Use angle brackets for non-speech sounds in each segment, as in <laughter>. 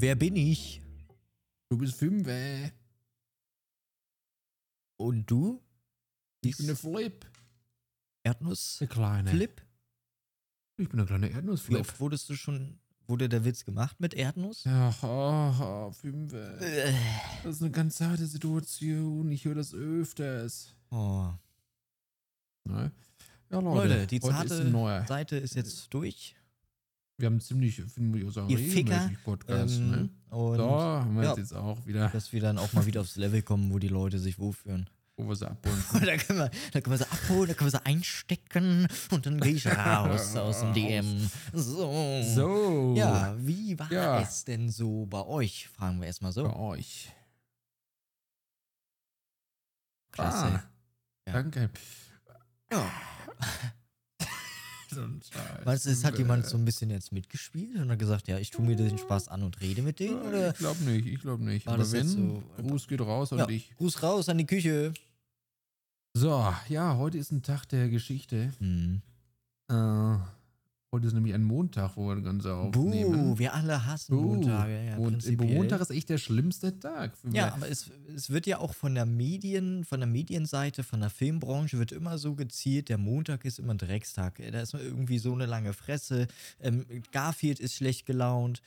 Wer bin ich? Du bist Fünfe. Und du? Ich bin der Flip. Erdnuss? Der Kleine. Flip? Ich bin der kleine Wie Erdnussflip. oft wurdest du schon, wurde der Witz gemacht mit Erdnuss? Ja, oh, oh, Fünfe. Äh. Das ist eine ganz zarte Situation. Ich höre das öfters. Oh. Ne? Ja, Leute, Leute, die ist zarte neuer. Seite ist jetzt durch. Wir haben ziemlich, finde ich sagen, Ihr Ficker. Podcast. Ähm, ne? Und So, haben wir ja. jetzt auch wieder, dass wir dann auch mal wieder aufs Level kommen, wo die Leute sich wohlfühlen. <laughs> wo wir sie abholen. <laughs> Da können wir, da können wir sie abholen, da können wir sie einstecken und dann gehe ich raus <laughs> aus dem DM. So. So. Ja, wie war Ja. es denn so bei euch? Fragen wir erstmal so. Bei euch. Klasse. Ah, Ja. Danke. Ja. Meinst du, es hat jemand so ein bisschen jetzt mitgespielt und hat gesagt, ja, ich tue mir den Spaß an und rede mit denen? Oder? Ich glaube nicht, ich glaube nicht. War Aber das wenn, jetzt so- Gruß geht raus an Ja, dich. Gruß raus an die Küche. So, ja, heute ist ein Tag der Geschichte. Hm. Äh, heute ist nämlich ein Montag, wo wir das Ganze aufnehmen. Buh, wir alle hassen Buh. Montage. Ja, und prinzipiell. Montag ist echt der schlimmste Tag. Für Ja, aber es, es wird ja auch von der Medien, von der Medienseite, von der Filmbranche wird immer so gezielt, der Montag ist immer ein Dreckstag. Da ist irgendwie so eine lange Fresse. Ähm, Garfield ist schlecht gelaunt.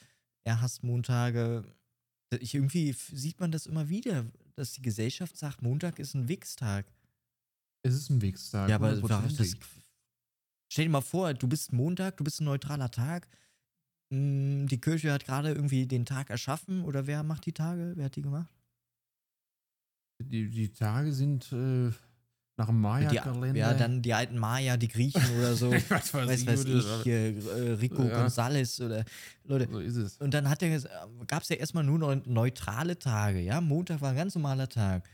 Er hasst Montage. Ich, irgendwie sieht man das immer wieder, dass die Gesellschaft sagt, Montag ist ein Wichstag. Es ist ein Wichstag. ja, aber das. Stell dir mal vor, du bist Montag, du bist ein neutraler Tag. Mm, Die Kirche hat gerade irgendwie den Tag erschaffen oder wer macht die Tage? Wer hat die gemacht? die, die Tage sind äh, nach dem Maya-Kalender. ja, dann die alten Maya, die Griechen oder so. <laughs> Ich weiß, was weiß, ich, weiß ich, äh, Rico Ja. González oder Leute. So ist es. Und dann hat er, gab es ja erstmal nur neu- neutrale Tage, ja. Montag war ein ganz normaler Tag.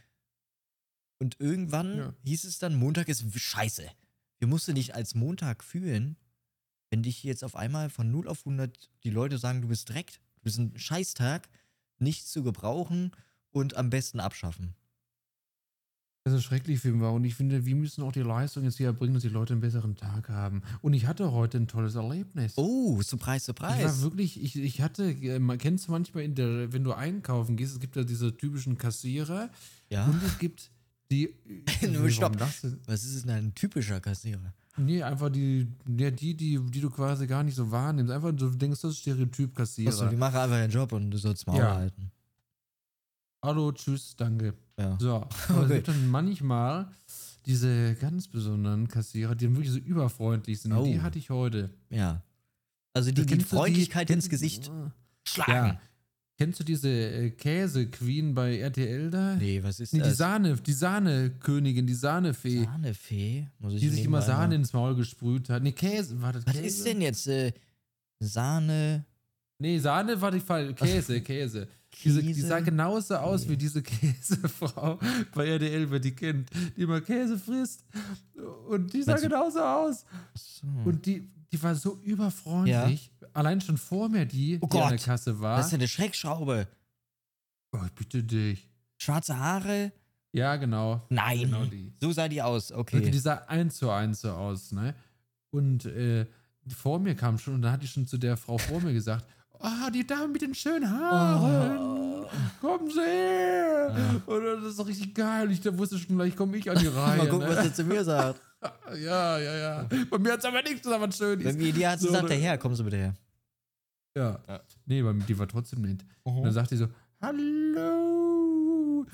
Und irgendwann Ja. hieß es dann, Montag ist scheiße. Wir mussten dich als Montag fühlen, wenn dich jetzt auf einmal von 0 auf 100 die Leute sagen, du bist direkt, du bist ein Scheißtag, nichts zu gebrauchen und am besten abschaffen. Das ist schrecklich für mich. Und ich finde, wir müssen auch die Leistung jetzt hier erbringen, dass die Leute einen besseren Tag haben. Und ich hatte heute ein tolles Erlebnis. Oh, Surprise, Ich war Surprise. wirklich, ich, ich hatte, äh, man kennst du manchmal in der, wenn du einkaufen gehst, es gibt ja diese typischen Kassierer Ja. und es gibt die. <laughs> Nur stopp. Was ist denn ein typischer Kassierer? Nee, einfach die, ja, die, die, die du quasi gar nicht so wahrnimmst. Einfach du denkst, das ist Stereotyp Kassierer. Achso, die machen einfach ihren Job und du sollst Maul Ja. halten. Hallo, tschüss, danke. Ja. So, <laughs> aber es Okay. gibt dann manchmal diese ganz besonderen Kassierer, die dann wirklich so überfreundlich sind. Und Die Oh. hatte ich heute. Ja. Also die, die Freundlichkeit kennst- ins Gesicht Ja. Kennst du diese äh, Käse-Queen bei RTL da? Nee, was ist Nee, die das? Sahne, die Sahnekönigin, die Sahnefee, Sahnefee? Muss ich die sich immer Sahne ins Maul gesprüht hat. Nee, Käse, war das Was Käse? ist denn jetzt? Äh, Sahne. Nee, Sahne war die Fall. Käse, Käse. Diese, die sah genauso aus wie diese <laughs> Käsefrau bei RTL, wer die kennt, die immer Käse frisst. Und die sah Meinst du- genauso aus. So. Und die, die war so überfreundlich. Allein schon vor mir die, Oh die an der Gott. Kasse war. das ist ja eine Schreckschraube. oh, ich bitte dich. Schwarze Haare? Ja, genau. Nein. Genau die. So sah die aus. Okay. Okay. Die sah eins zu eins so aus, ne? Und äh, vor mir kam schon und dann hatte ich schon zu der Frau vor mir gesagt, <laughs> ah, die Dame mit den schönen Haaren, Oh. kommen Sie her. Und das ist doch richtig geil. Ich da wusste schon gleich, komme ich an die <laughs> Reihe. Mal gucken, ne? was er zu mir sagt. <laughs> Ja, ja, ja. Bei mir hat es aber nichts, aber schön Bei ist. mir, die hat So, gesagt, daher, kommen Sie bitte her. Ja. Ja. Nee, bei mir, die war trotzdem nett. Und dann sagt die so, hallo.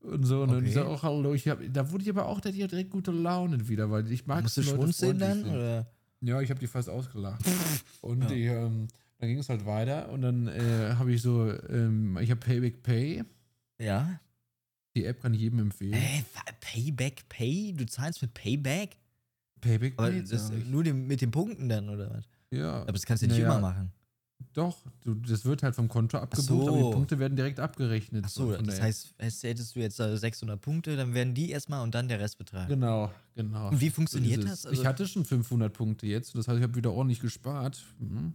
Und so, und dann Okay. ich sag auch hallo. Ich hab, da wurde ich aber auch hat direkt gute Laune wieder, weil ich mag Musst du es, wenn Leute schmunzeln dann? Oder? Ja, ich habe die fast ausgelacht. und Ja. die, ähm, dann ging es halt weiter und dann äh, habe ich so, ähm, ich habe Payback Pay. Ja. Die App kann ich jedem empfehlen. Äh, Payback Pay? Du zahlst mit Payback? Payback Aber Pay. das, ich. nur dem, mit den Punkten dann, oder was? ja. Aber das kannst du nicht Naja, immer machen. Doch, du, das wird halt vom Konto abgebucht, so. aber die Punkte werden direkt abgerechnet. Achso, von das heißt, hättest du jetzt äh, 600 Punkte, dann werden die erstmal und dann der Restbetrag. Genau, genau. Und wie So funktioniert ist das? Also- ich hatte schon 500 Punkte jetzt, das heißt, ich habe wieder ordentlich gespart. Mhm.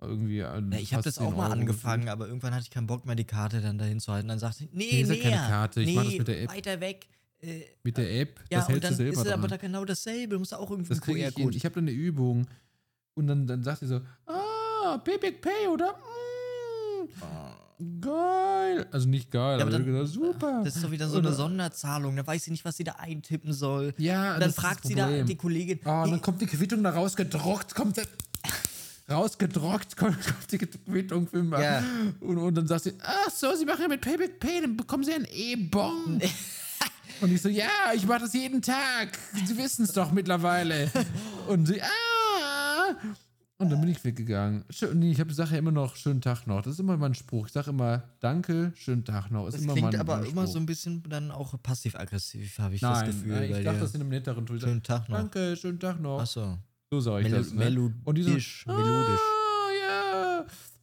Irgendwie Ja, ich habe das auch mal angefangen, aber irgendwann hatte ich keinen Bock mehr, die Karte dann dahin zu halten. Dann sagte ich, nee, Nee, ja keine Karte, ich nee, mach das mit der App. weiter weg. Äh, Mit der App, ja, das und hältst dann du selber ist es aber da genau dasselbe. Du musst auch irgendwie Das kriege ich hin. Ich habe dann eine Übung. Und dann, dann sagt sie so, ah, Payback Pay oder mm, Geil. Also nicht geil, Ja, aber aber, dann- gesagt, super. Das ist doch wieder so eine Sonderzahlung. Da weiß sie nicht, was sie da eintippen soll. Ja, Und dann fragt sie da die Kollegin. Ah, und "Hey, dann kommt die Quittung da rausgedruckt, kommt da, <laughs> rausgedruckt, kommt, kommt die Quittung für mich. Ja. Und, und dann sagt sie, ach so, Sie machen ja mit Payback Pay, dann bekommen Sie einen E-Bon. <laughs> und ich so, ja, ich mache das jeden Tag. Sie wissen es doch mittlerweile. und sie, ah. Und dann bin ich weggegangen. Schön, nee, ich habe die Sache immer noch, schönen Tag noch. Das ist immer mein Spruch. Ich sage immer, danke, schönen Tag noch. Ist Das immer klingt mein, aber mein immer so ein bisschen dann auch passiv-aggressiv, habe ich Nein, das Gefühl. nein, ich dachte, dir. das in einem netteren Ton. Schönen Tag noch. Danke, schönen Tag noch. Achso. So sage ich Melo das. Ne? Und die so, melodisch. melodisch. Ah, ja,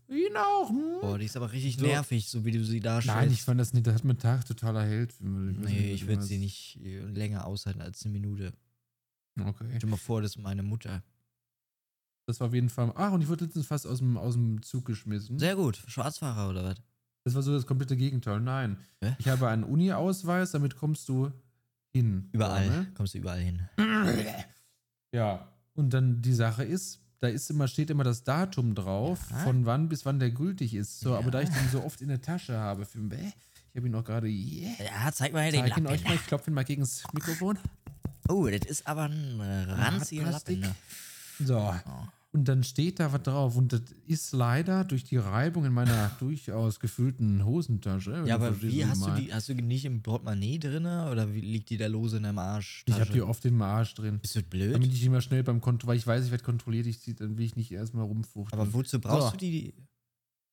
ihn auch. Hm? Boah, die ist aber richtig So. nervig, so wie du sie darstellst. Nein, ich fand das nicht. Das hat mir Tag total erhellt. Nee, ich würde sie nicht äh, länger aushalten als eine Minute. Okay. Stell dir mal vor, das ist meine Mutter. Das war auf jeden Fall. Ach, und ich wurde letztens fast aus dem, aus dem Zug geschmissen. Sehr gut. Schwarzfahrer oder was? Das war so das komplette Gegenteil. Nein. Hä? Ich habe einen Uni-Ausweis, damit kommst du hin. Überall. So, ne? Kommst du überall hin. Ja. Und dann die Sache ist, da ist immer, steht immer das Datum drauf, Ja. von wann bis wann der gültig ist. So, aber da Ja. ich den so oft in der Tasche habe, für, Bäh, ich habe ihn auch gerade, yeah, Ja, zeig mal den zeig ihn Lappen. euch mal, ich klopfe ihn mal gegen das Mikrofon. Oh, das ist aber ein äh, ranziger. Lappen. Ne? So. Oh. Und dann steht da was drauf. Und das ist leider durch die Reibung in meiner <laughs> durchaus gefüllten Hosentasche. Ja, aber wie hast du die? Hast du die nicht im Portemonnaie drin oder wie liegt die da lose in deinem Arsch? Ich habe die oft meinem Arsch drin. Bist du blöd? Damit ich immer schnell beim Kontroll, weil ich weiß, ich werde kontrolliert, ich zieh, dann will ich nicht erstmal rumfuchteln. aber wozu brauchst So. du die?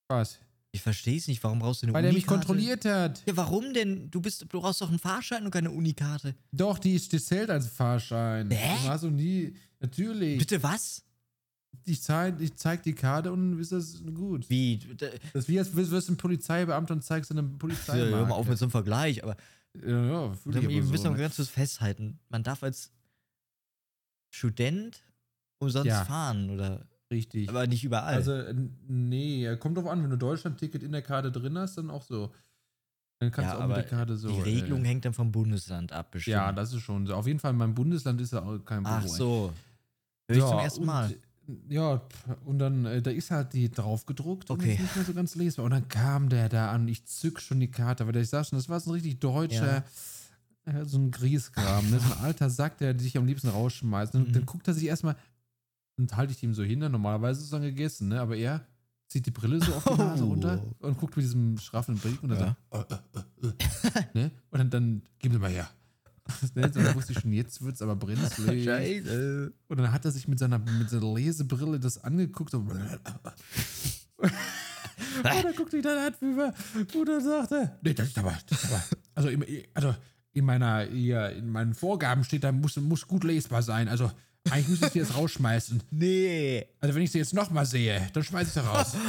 Was? Ich verstehe es nicht. Warum brauchst du eine Weil er mich Unikarte? kontrolliert hat. Ja, warum denn? Du bist, du brauchst doch einen Fahrschein und keine Unikarte. Doch, die, ist, die zählt als Fahrschein. Hä? Du hast du nie. Natürlich. Bitte was? Ich zeig, ich zeig die Karte und ist das gut. Wie? Da- Das ist wie als wirst du ein Polizeibeamter und zeigst eine Ja, Polizei. hör mal auf mit so einem Vergleich, aber Ja, ja, fühl wir ich aber müssen so, ne? ganz kurz festhalten. Man darf als Student umsonst Ja. fahren oder Richtig. aber nicht überall. Also, nee, kommt drauf an, wenn du Deutschland-Ticket in der Karte drin hast, dann auch so. Dann kannst ja, du auch mit der Karte so. die Regelung äh, hängt dann vom Bundesland ab, bestimmt. Ja, das ist schon so. Auf jeden Fall, in meinem Bundesland ist ja auch kein Problem. Ach so. Hör ich zum ersten Mal. Ja, und dann, äh, da ist halt die drauf gedruckt und Okay. ist nicht mehr so ganz lesbar. Und dann kam der da an ich zück schon die Karte, weil ich sag schon, das war so ein richtig deutscher, äh, so ein Grieskram, ne? so ein alter Sack, der dich am liebsten rausschmeißt. Und Mhm. dann guckt er sich erstmal, und halte ich ihm so hin, normalerweise ist es dann gegessen, ne? aber er zieht die Brille so auf die Nase Oh. runter und guckt mit diesem schraffen Blick und dann Ja. sagt, äh, äh, äh, ne? und dann, dann gib mir mal her. Ne? so, dann wusste ich schon, jetzt wird es aber brenzlig. Scheiße. Und dann hat er sich mit seiner, mit seiner Lesebrille das angeguckt. Und dann guckte ich dann an, wie er sagte, nee, das ist aber, das ist aber also, im, also in meiner, hier, in meinen Vorgaben steht da, muss, muss gut lesbar sein. Also eigentlich müsste ich sie jetzt rausschmeißen. Nee. Also wenn ich sie jetzt nochmal sehe, dann schmeiße ich sie raus. <laughs>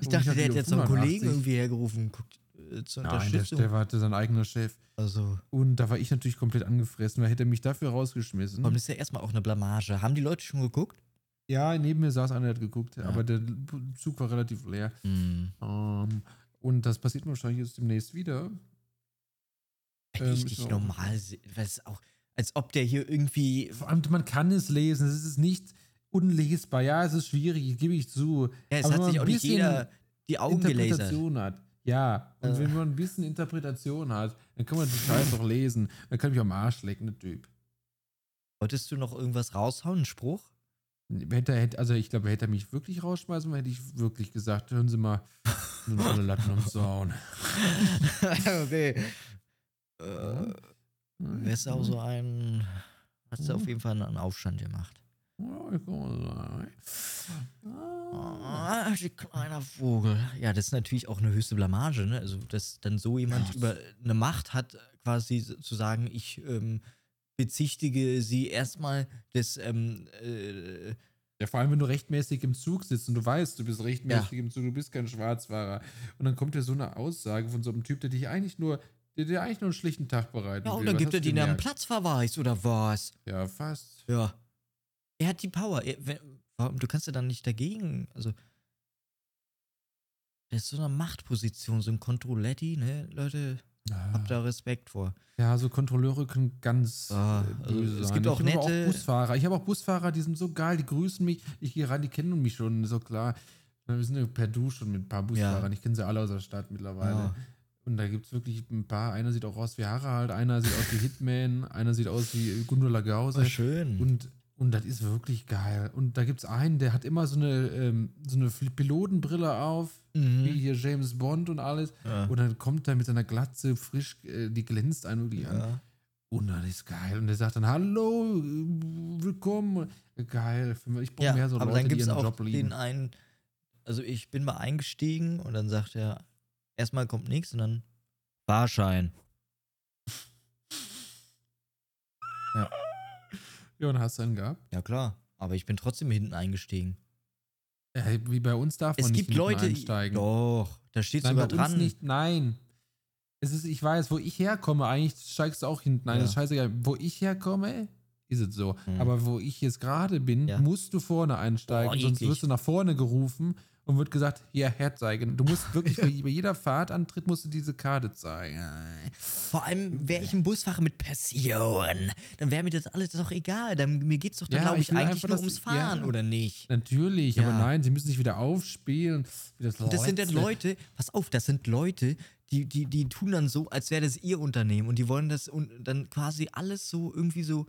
Ich dachte, der hätte jetzt so einen Kollegen irgendwie hergerufen. Guckt, äh, zur Nein, der, Unterstützung. der war sein eigener Chef. also, Und da war ich natürlich komplett angefressen, weil hätte er mich dafür rausgeschmissen. warum ist ja erstmal auch eine Blamage? Haben die Leute schon geguckt? Ja, neben mir saß einer, der hat geguckt, Ja. aber der Zug war relativ leer. Hm. Ähm, und das passiert wahrscheinlich jetzt demnächst wieder. Ähm, Richtig ist auch- normal. es auch, als ob der hier irgendwie. Vor allem, man kann es lesen, es ist nicht unlesbar. Ja, es ist schwierig, gebe ich zu. Ja, es Aber hat wenn sich auch nicht jeder die Augen gelasert. Hat. Ja, und Äh. wenn man ein bisschen Interpretation hat, dann kann man die Scheiße doch lesen. Dann kann ich mich am Arsch lecken, der Typ. Wolltest du noch irgendwas raushauen? Einen Spruch? Hätte, also ich glaube, hätte er mich wirklich rausschmeißen, hätte ich wirklich gesagt, hören Sie mal, nun alle Latten am Zaun. <laughs> okay. Äh, wärst du auch so ein. Hast du auf jeden Fall einen Aufstand gemacht. Ja. Ah. Kleiner Vogel. Ja, das ist natürlich auch eine höchste Blamage, ne? Also, dass dann so jemand Ja. über eine Macht hat, quasi zu sagen, ich ähm, bezichtige sie erstmal des, ähm, äh, Ja, vor allem, wenn du rechtmäßig im Zug sitzt und du weißt, du bist rechtmäßig im Zug, du bist kein Schwarzfahrer. Und dann kommt dir so eine Aussage von so einem Typ, der dich eigentlich nur, der dir eigentlich nur einen schlichten Tag bereiten ja, und dann gibt er dir einen? Platzverweis oder was? Ja, fast. Ja. Er hat die Power. Er, wenn, warum, du kannst ja dann nicht dagegen, also. Der ist so eine Machtposition, so ein Controletti, ne? Leute, habt da Respekt vor. Ja, so Kontrolleure können ganz Ah, also böse es sein. gibt ich auch aber nette- auch Busfahrer. Ich habe auch Busfahrer, die sind so geil, die grüßen mich. Ich gehe rein, die kennen mich schon, so klar. Wir sind ja per Du schon mit ein paar Busfahrern. Ich kenne sie alle aus der Stadt mittlerweile. Ja. Und da gibt es wirklich ein paar. Einer sieht auch aus wie Harald, einer sieht aus wie Hitman, einer sieht aus wie Gundula Gause. Oh, schön. Und, und das ist wirklich geil. Und da gibt es einen, der hat immer so eine, ähm, so eine Pilotenbrille auf, Mhm. wie hier James Bond und alles. Ja. Und dann kommt er mit seiner Glatze frisch, äh, die glänzt einen wirklich an. ja. Und das ist geil. Und der sagt dann, hallo, äh, willkommen. Geil. Ich brauche ja, mehr so aber Leute, dann die gibt es ihren auch Job lieben. den einen, also ich bin mal eingestiegen und dann sagt er, erstmal kommt nichts und dann Fahrschein. <laughs> Ja, und hast du einen gehabt? Ja klar, aber ich bin trotzdem hinten eingestiegen. Ja, wie bei uns darf man Es nicht gibt hinten Leute, einsteigen. doch, da steht sogar dran. nicht. Nein. Es ist, ich weiß, wo ich herkomme, eigentlich steigst du auch hinten ein. Ja. Das ist scheißegal. Wo ich herkomme, ist es so. Hm. Aber wo ich jetzt gerade bin, Ja. musst du vorne einsteigen, Oh, sonst wirst du nach vorne gerufen und wird gesagt, hier, herzeigen. Du musst wirklich bei, jeder Fahrtantritt musst du diese Karte zeigen. Vor allem wäre ich ein Busfahrer mit Passion. Dann wäre mir das alles doch egal. Dann, mir geht es doch, dann Ja, glaube ich ich, eigentlich einfach, nur ums Fahren, ja. oder nicht? Natürlich, Ja. aber nein, sie müssen sich wieder aufspielen. Wie das Und das sind dann Leute, pass auf, das sind Leute, die, die, die tun dann so, als wäre das ihr Unternehmen und die wollen das und dann quasi alles so irgendwie so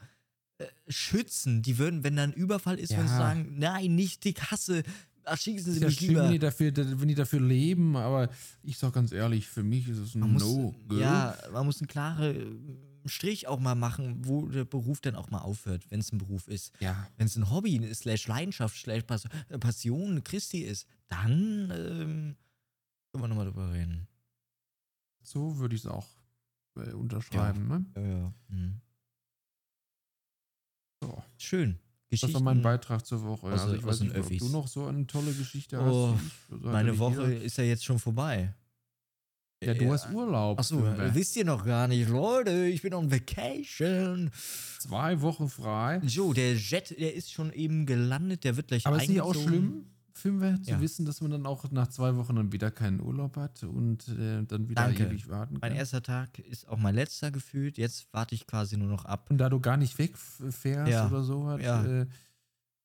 äh, schützen. Die würden, wenn da ein Überfall ist, würden sie Ja. sagen, nein, nicht die Kasse, erschießen sie Ist ja mich schlimm, lieber. wenn die, dafür, wenn die dafür leben, aber ich sag ganz ehrlich, für mich ist es ein Man muss, No. go. ja, man muss einen klaren Strich auch mal machen, wo der Beruf dann auch mal aufhört, wenn es ein Beruf ist. ja. Wenn es ein Hobby, slash Leidenschaft, slash äh, Passion Christi ist, dann ähm, können wir nochmal drüber reden. So würde ich es auch äh, unterschreiben. Ne? Ja, ja. Mhm. So. Schön. Das war mein Beitrag zur Woche. aus- also ich aus weiß nicht, ob Öffis. du noch so eine tolle Geschichte Oh, hast. Ich- Meine Woche ist ja jetzt schon vorbei. Ja, du hast Urlaub. Achso, wisst ihr noch gar nicht, Leute, ich bin on Vacation. Zwei Wochen frei. So, der Jet, der ist schon eben gelandet, der wird gleich Aber ist nicht auch schlimm, Filmwert, zu Ja. wissen, dass man dann auch nach zwei Wochen dann wieder keinen Urlaub hat und äh, dann wieder Danke. ewig warten Mein kann? erster Tag ist auch mein letzter gefühlt. Jetzt warte ich quasi nur noch ab. Und da du gar nicht wegfährst Ja. oder so, hat, Ja. äh,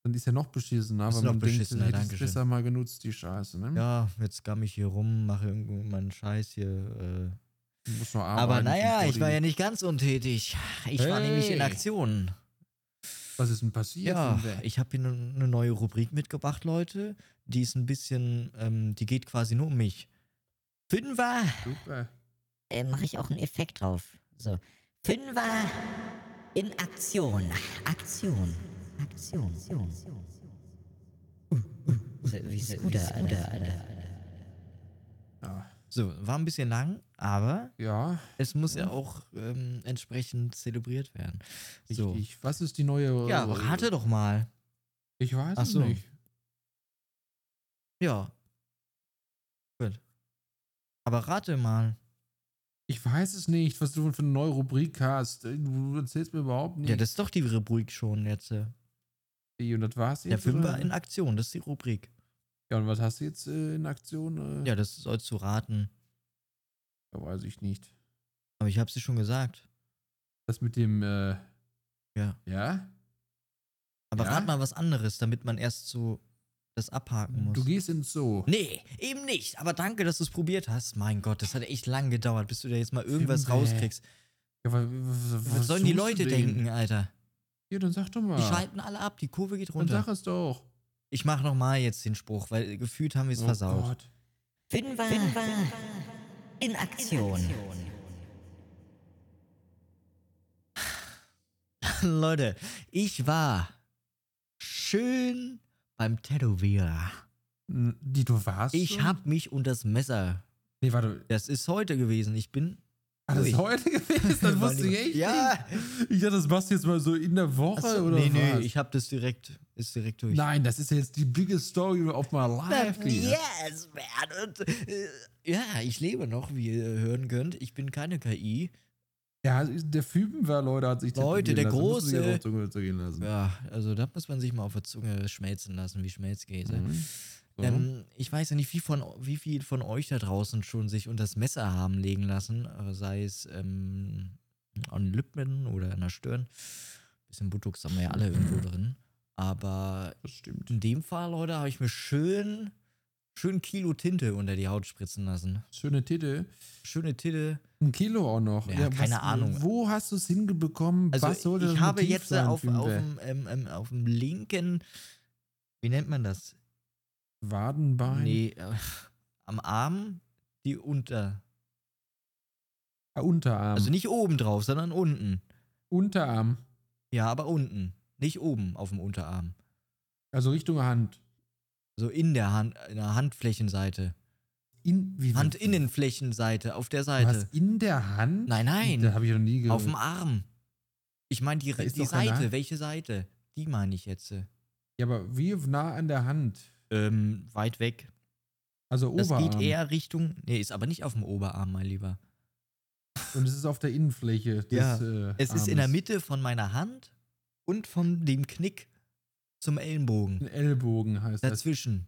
dann ist ja noch beschissener. Ist Aber noch man denkt, beschissener, hätte Dankeschön. besser mal genutzt, die Scheiße. Ne? Ja, jetzt gamm ich hier rum, mache irgendwo meinen Scheiß hier. Du musst noch Äh. arbeiten. Aber naja, ich war ja nicht ganz untätig. Ich war nämlich in Hey. Aktion. Was ist denn passiert? Ja, ich habe hier eine neue Rubrik mitgebracht, Leute. Die ist ein bisschen, ähm, die geht quasi nur um mich. Fünfer. Super. äh, mache ich auch einen Effekt drauf. So. Fünfer in Aktion. Aktion. Aktion. Aktion. So, Wie Scooter, Alter, Alter. Ja. So, war ein bisschen lang, aber ja, es muss ja auch ähm, entsprechend zelebriert werden. So. richtig. Was ist die neue. Ja, rate doch mal. Ich weiß es so. nicht. Ja. Gut. Aber rate mal. Ich weiß es nicht, was du für eine neue Rubrik hast. Du erzählst mir überhaupt nicht. Ja, das ist doch die Rubrik schon jetzt. äh. Und das war's Der jetzt? Fünfer oder? in Aktion, das ist die Rubrik. Ja, und was hast du jetzt äh, in Aktion? Äh, Ja, das sollst du raten. ja. Weiß ich nicht. Aber ich hab's dir schon gesagt. Das mit dem. Äh, Ja. ja? Aber Ja? rat mal was anderes, damit man erst so das abhaken muss. Du gehst ins Zoo. Nee, eben nicht. Aber danke, dass du es probiert hast. Mein Gott, das hat echt lang gedauert, bis du da jetzt mal irgendwas Fünfe. rauskriegst. Ja, wa- wa- wa- Was, sollen die Leute denken, Alter? Ja, dann sag doch mal. Die schalten alle ab, die Kurve geht dann runter. sag es doch. Ich mach nochmal jetzt den Spruch, weil gefühlt haben wir es Oh versaut. Gott. Fünfer, in Aktion. <laughs> Leute, ich war schön beim Tätowierer. Die du warst? Ich hab mich und das Messer. Nee, warte. Das ist heute gewesen. Ich bin. Ah, das heute gewesen? Das <laughs> wusste ich echt Ja. nicht. Ich dachte, das machst du jetzt mal so in der Woche Achso, oder nee, was? nee, ich hab das direkt, ist direkt durch. Nein, das ist jetzt die biggest story of my life. Yes, man. Und, äh, ja, ich lebe noch, wie ihr hören könnt. Ich bin keine KI. Ja, der Fübenwer, Leute, hat sich Leute, der lassen. Große- auf die Zunge zergehen lassen. Ja, also da muss man sich mal auf der Zunge schmelzen lassen, wie Schmelzkäse. Mhm. So. Ähm, ich weiß ja nicht, wie, von, wie viel von euch da draußen schon sich unter das Messer haben legen lassen, äh, sei es ähm, an den Lippen oder an der Stirn. Bisschen Botox haben wir ja alle irgendwo drin. Aber in dem Fall, Leute, habe ich mir schön, schön Kilo Tinte unter die Haut spritzen lassen. Schöne Titel. Schöne Tinte. Ein Kilo auch noch. Ja, keine Ahnung. Wo hast du es hingebekommen? Also Was sollte ich das habe Motiv jetzt sein, auf, Fünfe? auf, dem, ähm, ähm, auf dem linken, wie nennt man das? Wadenbein? Nee, äh, <laughs> am Arm die unter. Ah, Unterarm. Also nicht oben drauf, sondern unten. Unterarm. Ja, aber unten. Nicht oben auf dem Unterarm. Also Richtung Hand. So in der Hand, in der Handflächenseite. In, Handinnenflächenseite, auf der Seite. hast in der Hand? Nein, nein. Da habe ich noch nie gehört. Auf dem Arm. Ich meine die, die Seite. Welche Seite? Die meine ich jetzt. Ja, aber wie nah an der Hand? Ähm, weit weg. Also Das Oberarm. geht eher Richtung. Nee, ist aber nicht auf dem Oberarm, mein Lieber. Und es ist auf der Innenfläche des Ja, äh, Es ist in der. Mitte von meiner Hand und von dem Knick zum Ellenbogen. Ein Ellbogen heißt das. Dazwischen.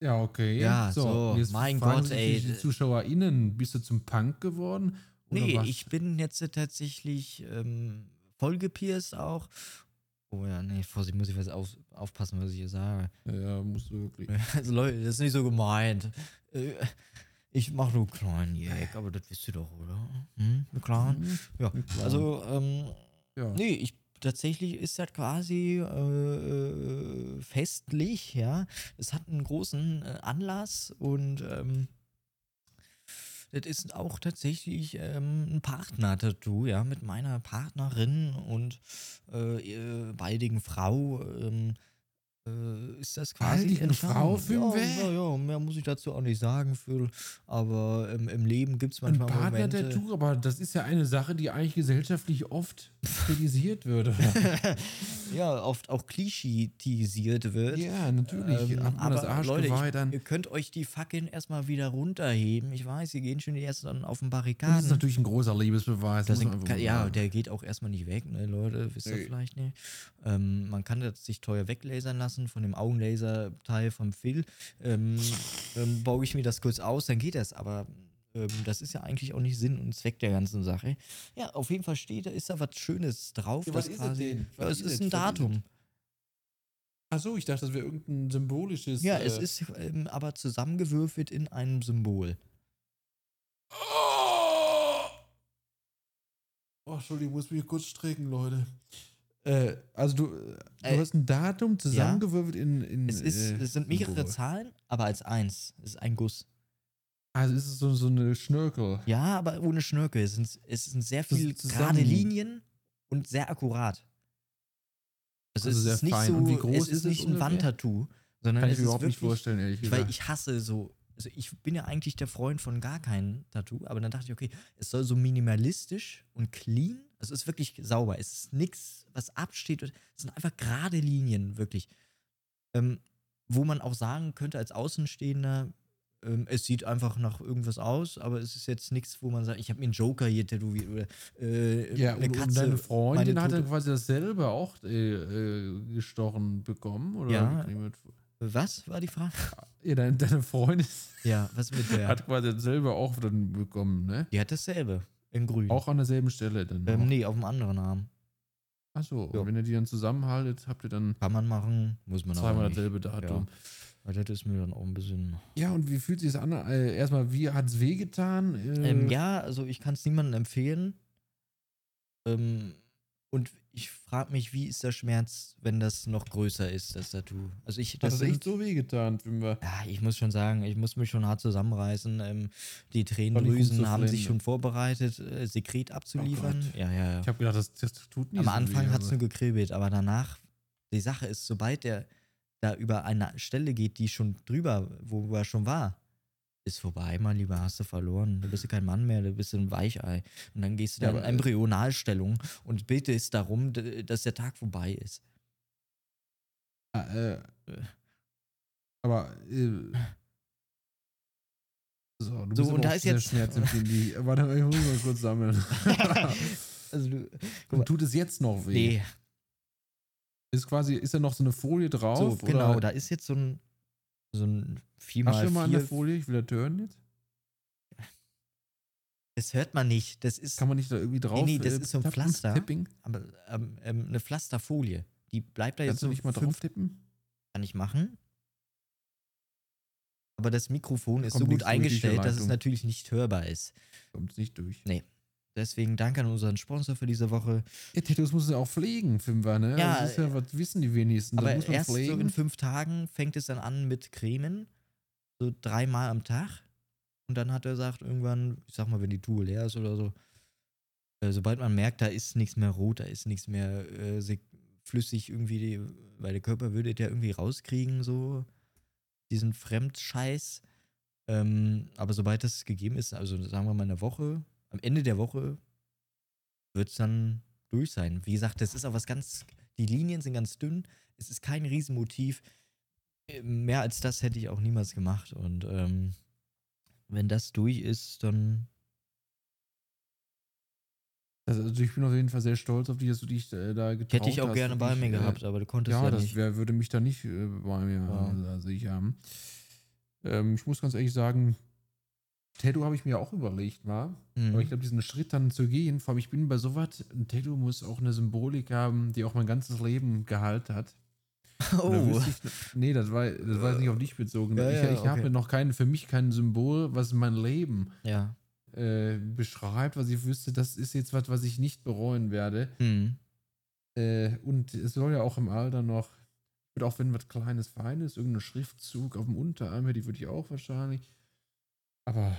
Ja, okay. Ja, so, und jetzt mein Gott, ey. Die ZuschauerInnen, bist du zum Punk geworden? Nee, was? ich bin jetzt tatsächlich ähm, voll gepierst auch. Oh ja, nee, Vorsicht, muss ich was auf, aufpassen, was ich hier sage. Ja, ja, musst du wirklich. <laughs> Also Leute, das ist nicht so gemeint. Äh, Ich mache nur einen kleinen Jack, aber das wisst ihr doch, oder? Hm? Kleinen? Mhm. Ja, also, ähm, Ja. nee, ich, tatsächlich ist das quasi äh, festlich, ja. Es hat einen großen äh, Anlass und ähm, das ist auch tatsächlich ähm, ein Partner-Tattoo, ja, mit meiner Partnerin und äh, baldigen Frau. Ähm, äh, ist das quasi entstanden. Frau, ja, Fünfe? ja, ja, mehr muss ich dazu auch nicht sagen, Phil. Aber ähm, im Leben gibt es Ein manchmal Momente. Partner-Tattoo, aber das ist ja eine Sache, die eigentlich gesellschaftlich oft kritisiert wird. <laughs> ja, oft auch klischeetisiert wird. ja, natürlich. Ähm, aber Leute, ich, dann. ihr könnt euch die Fackeln erstmal wieder runterheben. Ich weiß, sie gehen schon erst dann auf den Das ist Barrikaden. natürlich ein großer Liebesbeweis. Kann, ja, der geht auch erstmal nicht weg, ne, Leute, wisst ihr Nee. vielleicht nicht. Ähm, man kann das sich teuer weglasern lassen von dem Augenlaser-Teil vom Phil. Ähm, dann baue ich mir das kurz aus, dann geht das, aber ähm, das ist ja eigentlich auch nicht Sinn und Zweck der ganzen Sache. Ja, auf jeden Fall steht da, ist da was Schönes drauf. Ja, was ist quasi, denn? Ja, Was es ist ist ein Datum. Achso, ich dachte, das wäre irgendein symbolisches. Ja, äh, es ist ähm, aber zusammengewürfelt in einem Symbol. Oh! oh, Entschuldigung, ich muss mich kurz strecken, Leute. Äh, also du, du Äh, hast ein Datum zusammengewürfelt in, in Es, ist, äh, es sind mehrere. Zahlen, aber als eins. Es ist ein Guss. Also ist es so, so eine Schnörkel. Ja, aber ohne Schnörkel. Es sind, es sind sehr viele gerade Linien und sehr akkurat. Also, Also es sehr ist nicht fein. so, Und wie groß es ist ist nicht ein? Wandtattoo, sondern Kann ich mir überhaupt nicht wirklich, vorstellen, ehrlich Weil gesagt. ich hasse so, also ich bin ja eigentlich der Freund von gar keinem Tattoo, aber dann dachte ich, okay, es soll so minimalistisch und clean, also es ist wirklich sauber, es ist nichts, was absteht, es sind einfach gerade Linien, wirklich. Ähm, wo man auch sagen könnte als Außenstehender, ähm, es sieht einfach nach irgendwas aus, aber es ist jetzt nichts, wo man sagt, ich habe mir einen Joker hier tätowiert oder äh, ja, eine und, Katze. und deine Freundin hat dann quasi dasselbe auch äh, äh, gestochen bekommen? Oder Ja. Was war die Frage? ja deine, deine Freundin Ja, was mit der? hat quasi dasselbe auch dann bekommen, ne? die hat dasselbe, in grün. Auch an derselben Stelle dann. ähm, nee, auf dem anderen Arm. Achso, Ja. und wenn ihr die dann zusammenhaltet, habt ihr dann Kann man machen, muss man zweimal auch nicht. dasselbe Datum. Weil das ist mir dann auch ein bisschen. Ja. und wie fühlt sich das an? Äh, erstmal, wie hat es wehgetan? Äh, Ähm, ja, also ich kann es niemandem empfehlen. Ähm, und ich frage mich, wie ist der Schmerz, wenn das noch größer ist, das Tattoo? Also ich, das das sind, echt so wehgetan, Fünfer? Ja, ich muss schon sagen, ich muss mich schon hart zusammenreißen. Ähm, die Tränendrüsen haben sich schon vorbereitet, äh, Sekret abzuliefern. Gott. ja, ja, ja. Ich habe gedacht, das, das tut nicht Am so Anfang hat es nur gekribbelt, aber danach, die Sache ist, sobald der da über eine Stelle geht, die schon drüber, wo er schon war, ist vorbei, mein Lieber, hast du verloren. Du bist ja kein Mann mehr, du bist ein Weichei. Und dann gehst du Ja, da in äh, Embryonalstellung und bittest darum, dass der Tag vorbei ist. Ah, äh, aber äh, so, du bist So, und da ist jetzt- schmerzempfindlich. <laughs> Warte mal, ich muss mal kurz sammeln. <laughs> Also du, und tut es jetzt noch weh? nee, Ist quasi, ist da noch so eine Folie so, drauf? genau, oder? da ist jetzt so ein, so ein Hast du mal 4x4. eine Folie? Ich will das hören jetzt. Das hört man nicht, das ist Kann man nicht da irgendwie drauf? nee, das äh, ist so ein tappen? Pflaster. Tipping? aber, ähm, ähm, eine Pflasterfolie. Die bleibt da jetzt Kannst du nicht mal fünf drauf tippen? Kann ich machen. Aber das Mikrofon ist so gut eingestellt, dass es natürlich nicht hörbar ist. Kommt nicht durch. Deswegen danke an unseren Sponsor für diese Woche. Ja, Tattoos muss ja auch pflegen, Fünfer, ne? Ja, das ist ja, was wissen die wenigsten. Aber das muss man erst so pflegen. in fünf Tagen fängt es dann an mit Cremen. So dreimal am Tag. Und dann hat er gesagt, irgendwann, ich sag mal, wenn die Tube leer ist oder so, äh, sobald man merkt, da ist nichts mehr rot, da ist nichts mehr äh, flüssig irgendwie, die, weil der Körper würde der irgendwie rauskriegen, so diesen Fremdscheiß. Ähm, aber sobald das gegeben ist, also sagen wir mal eine Woche, am Ende der Woche wird es dann durch sein. Wie gesagt, das ist auch was ganz, die Linien sind ganz dünn, es ist kein Riesenmotiv. Mehr als das hätte ich auch niemals gemacht. Und ähm, wenn das durch ist, dann Also, ich bin auf jeden Fall sehr stolz auf dich, dass du dich äh, da getraut hätte ich auch hast, gerne bei mir äh, gehabt, aber du konntest ja, Ja, das nicht. wär, würde mich da nicht äh, bei mir Ja. also ich haben. Ähm, ich muss ganz ehrlich sagen, Tattoo habe ich mir auch überlegt, war. Mhm. Aber ich glaube, diesen Schritt dann zu gehen, vor allem ich bin bei sowas, ein Tattoo muss auch eine Symbolik haben, die auch mein ganzes Leben Gehalt hat. <laughs> Oh, Ich, nee, das war, das war nicht auf dich bezogen. Ja, ich ja, ich habe okay. noch kein, für mich kein Symbol, was mein Leben ja. äh, beschreibt, was ich wüsste, das ist jetzt was, was ich nicht bereuen werde. Mhm. Äh, und es soll ja auch im Alter noch, auch wenn was Kleines, Feines, irgendein Schriftzug auf dem Unterarm hätte, die würde ich auch wahrscheinlich. Aber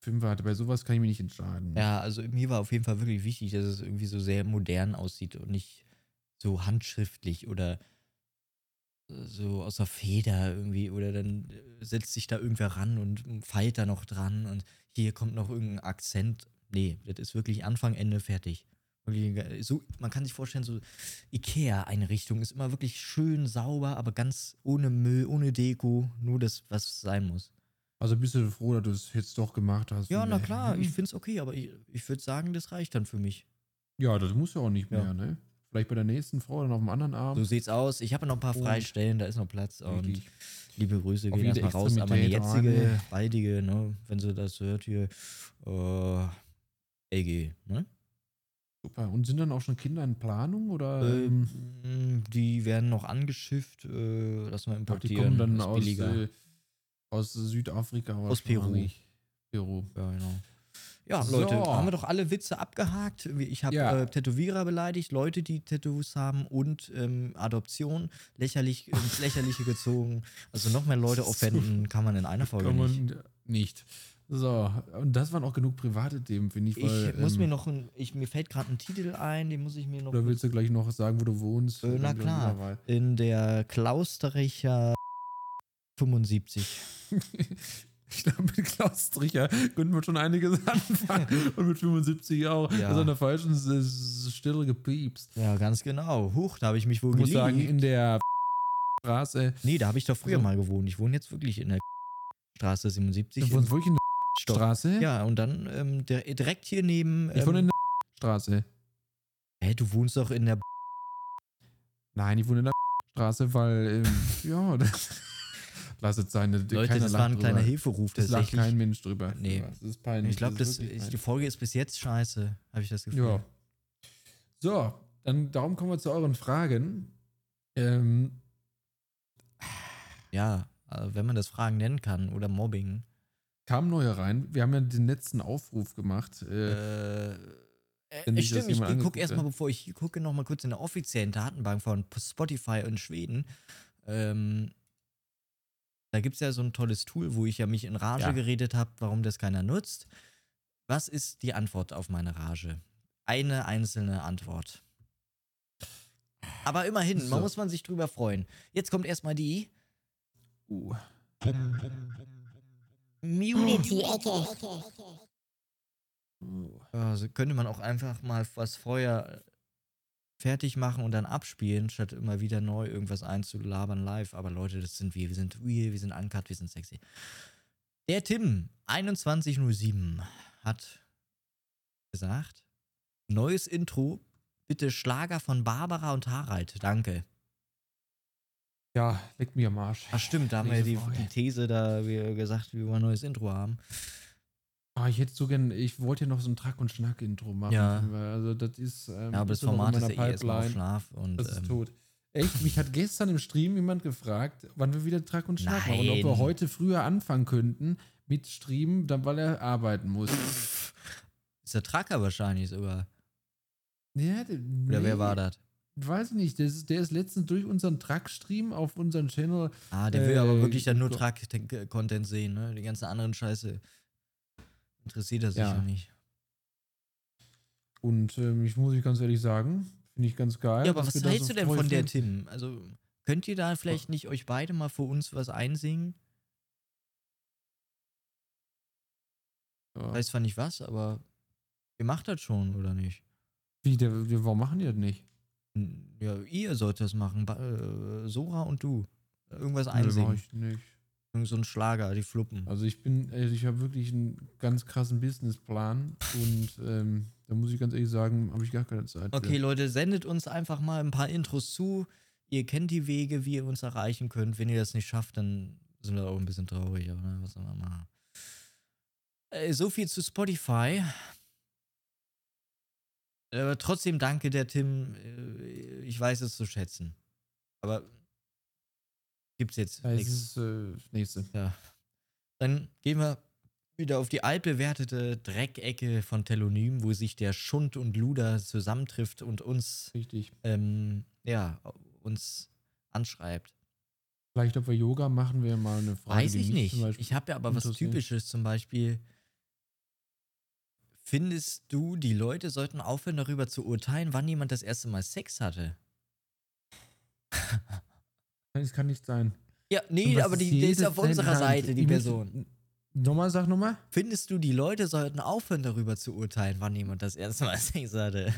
Fünfer, bei sowas kann ich mich nicht entscheiden. Ja, also mir war auf jeden Fall wirklich wichtig, dass es irgendwie so sehr modern aussieht und nicht so handschriftlich oder so aus der Feder irgendwie oder dann äh, setzt sich da irgendwer ran und feilt da noch dran und hier kommt noch irgendein Akzent. Nee, das ist wirklich Anfang, Ende fertig. Äh, so, man kann sich vorstellen, so Ikea-Einrichtung ist immer wirklich schön sauber, aber ganz ohne Müll, ohne Deko, nur das, was sein muss. Also bist du froh, dass du es jetzt doch gemacht hast? Ja, na klar, ich finde es okay, aber ich, ich würde sagen, das reicht dann für mich. Ja, das muss ja auch nicht Ja. mehr, ne? Vielleicht bei der nächsten Frau dann auf dem anderen Arm. So sieht's aus. Ich habe noch ein paar Freistellen, da ist noch Platz. Und Richtig. liebe Grüße gehen erstmal raus an meine jetzige, baldige, ne, wenn sie das hört hier, äh, LG, ne? Super. Und sind dann auch schon Kinder in Planung oder? Ähm, ähm, die werden noch angeschifft, äh, wir ach, importieren. die kommen dann aus, billiger. äh, aus Südafrika. Aus Peru. Peru. Ja, genau. Ja, So. Leute, haben wir doch alle Witze abgehakt. Ich habe Ja. äh, Tätowierer beleidigt, Leute, die Tattoos haben und ähm, Adoption lächerlich ins Lächerliche gezogen. Also noch mehr Leute <laughs> offenden kann man in einer Folge nicht. nicht. So, und das waren auch genug private Themen, finde ich. Ich Weil, muss ähm, mir noch ein, ich, mir fällt gerade ein Titel ein, den muss ich mir noch Oder willst du gleich noch sagen, wo du wohnst? Äh, na klar. in der Klaustericher 75. <laughs> Ich glaube, mit Klaus Stricher könnten wir schon einiges <laughs> anfangen. Und mit 75 auch. Ja. Also an der falschen Stelle gepiepst. Ja, ganz genau. Huch, da habe ich mich wohl Ich muss sagen, in der <laughs> Straße. Nee, da habe ich doch früher So. mal gewohnt. Ich wohne jetzt wirklich in der Straße 77. Du wohnst wirklich in der. Straße? Ja, und dann ähm, der, direkt hier neben. Ich wohne in Ähm, der Straße. hä, du wohnst doch in der. Nein, ich wohne in der Straße, weil, ähm, ja, das, lass es sein. Leute, das war ein kleiner drüber. Hilferuf Das lacht kein Mensch drüber. Nee. Das ist peinlich. ich glaube, die. Folge ist bis jetzt scheiße, habe ich das Gefühl. Ja. So, dann darum kommen wir zu euren Fragen. Ähm, Ja, äh, wenn man das Fragen nennen kann oder Mobbing. kamen neue rein. Wir haben ja den letzten Aufruf gemacht. Äh, Äh, das stimmt, ich gucke erstmal, bevor ich hier gucke, nochmal kurz in der offiziellen Datenbank von Spotify in Schweden. Ähm, da gibt es ja so ein tolles Tool, wo ich ja mich in Rage Ja. geredet habe, warum das keiner nutzt. Was ist die Antwort auf meine Rage? Eine einzelne Antwort. Aber immerhin, So. man muss man sich drüber freuen. Jetzt kommt erstmal die uh, Unity-Ecke. Also könnte man auch einfach mal was vorher fertig machen und dann abspielen, statt immer wieder neu irgendwas einzulabern live. Aber Leute, das sind wir. Wir sind real, wir sind uncut, wir sind sexy. Der Tim, 2107, hat gesagt, neues Intro, bitte Schlager von Barbara und Harald. Danke. ja, leck mir am Arsch. Ach stimmt, da haben wir die, die These da wir gesagt, wir wollen ein neues Intro haben. Ah, ich hätte so gern, ich wollte ja noch so ein Track- und Schnack-Intro machen. Ja. Also das ist. Ähm, Ja, aber das Format ist ja eh erstmal auf Pipeline. Schlaf und Das ist ähm, tot. Echt? Mich hat gestern im Stream jemand gefragt, wann wir wieder Track und Schnack machen und ob wir Nein. heute früher anfangen könnten mit Streamen, dann weil er arbeiten muss. Ist der Tracker wahrscheinlich sogar. Ja, d- Oder nee, wer war das? Weiß ich nicht. Der ist, der ist letztens durch unseren Track-Stream auf unseren Channel. Ah, der will aber Äh, wirklich dann nur Track-Content sehen, ne? Die ganzen anderen Scheiße interessiert er sich Ja. ja nicht. Und ähm, ich muss ich ganz ehrlich sagen, finde ich ganz geil. Ja, aber was hältst so du denn von der. Tim? Also, könnt ihr da vielleicht nicht euch beide mal für uns was einsingen? Ja. Weiß zwar nicht was, aber ihr macht das schon, oder nicht? Wie, der, warum machen die das nicht? Ja, ihr sollt das machen. Äh, Sora und du. Irgendwas Nee, mach einsingen. ich nicht. Irgend so ein Schlager, die Fluppen. Also ich bin, also ich habe wirklich einen ganz krassen Businessplan und ähm, da muss ich ganz ehrlich sagen, habe ich gar keine Zeit. für. Okay, Leute, sendet uns einfach mal ein paar Intros zu. Ihr kennt die Wege, wie ihr uns erreichen könnt. Wenn ihr das nicht schafft, dann sind wir auch ein bisschen traurig. Aber ne? was soll man machen? Äh, so viel zu Spotify. Aber trotzdem danke der Tim. Äh, Ich weiß es zu schätzen. Aber gibt's jetzt nichts. ist äh, nächste. Ja. Dann gehen wir wieder auf die altbewertete Dreckecke von Telonym, wo sich der Schund und Luder zusammentrifft und uns, Richtig. ähm, ja, uns anschreibt. Vielleicht, ob wir Yoga machen, wäre mal eine Frage. Weiß ich nicht. Ich habe ja aber was. Typisches, zum Beispiel. Findest du, die Leute sollten aufhören, darüber zu urteilen, wann jemand das erste Mal Sex hatte? <laughs> Nein, das kann nicht sein. Ja, nee, aber die, ist die ist auf unserer? Seite, die Person. Nochmal, sag nochmal. Findest du, die Leute sollten aufhören, darüber zu urteilen, wann jemand das erste Mal <laughs> Sex hatte?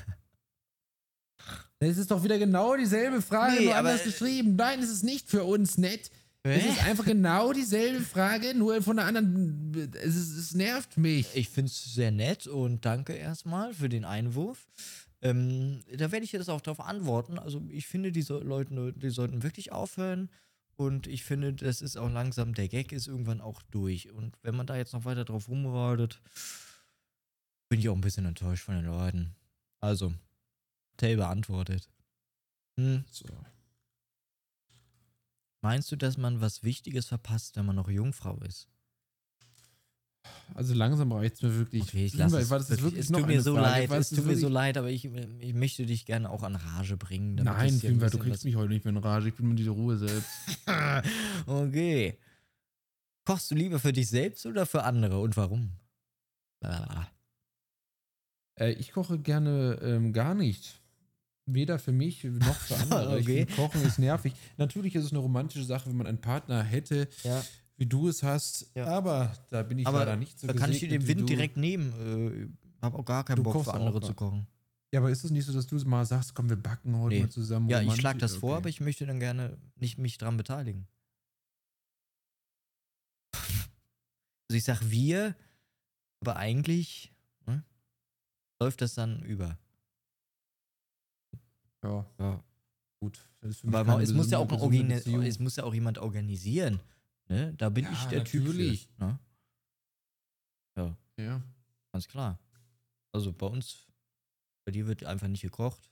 Es ist doch wieder genau dieselbe Frage, Nee, nur aber- anders geschrieben. Nein, es ist nicht für uns nett. Es Hä? ist einfach genau dieselbe Frage, nur von einer anderen. Es, ist, es nervt mich. Ich finde es sehr nett und danke erstmal für den Einwurf. Ähm, da werde ich jetzt auch darauf antworten. Also ich finde, die so Leute, die sollten wirklich aufhören. Und ich finde, das ist auch langsam, der Gag ist irgendwann auch durch. Und wenn man da jetzt noch weiter drauf rumreitet, bin ich auch ein bisschen enttäuscht von den Leuten. Also, Tay beantwortet. Hm, So. meinst du, dass man was Wichtiges verpasst, wenn man noch Jungfrau ist? Also langsam reicht es mir wirklich. Okay, ich lasse es. war das wirklich, wirklich es noch tut mir so Frage? leid, es tut mir so leid, aber ich, ich möchte dich gerne auch an Rage bringen. Nein, Simba, du kriegst mich heute nicht mehr in Rage. Ich bin mir diese Ruhe selbst. <laughs> okay. Kochst du lieber für dich selbst oder für andere und warum? Äh, ich koche gerne ähm, gar nicht. Weder für mich noch für andere. <laughs> Okay. Kochen ist nervig. Natürlich ist es eine romantische Sache, wenn man einen Partner hätte, Ja, wie du es hast. Ja. Aber da bin ich aber leider nicht so da kann ich dir den Wind du. direkt nehmen. Äh, hab auch gar keinen Du Bock für andere zu kochen. Ja, aber ist es nicht so, dass du es mal sagst, komm, wir backen heute Nee. mal zusammen? Ja, ich schlage das vor, Okay. aber ich möchte dann gerne nicht mich dran beteiligen. <laughs> Also ich sag wir, aber eigentlich ne, läuft das dann über. Ja, Ja. gut. Es, muss ja auch es muss ja auch jemand organisieren. Ne? Da bin Ja, ich der Typ. natürlich. Für, ne? Ja. Ganz klar. Also bei uns, bei dir wird einfach nicht gekocht.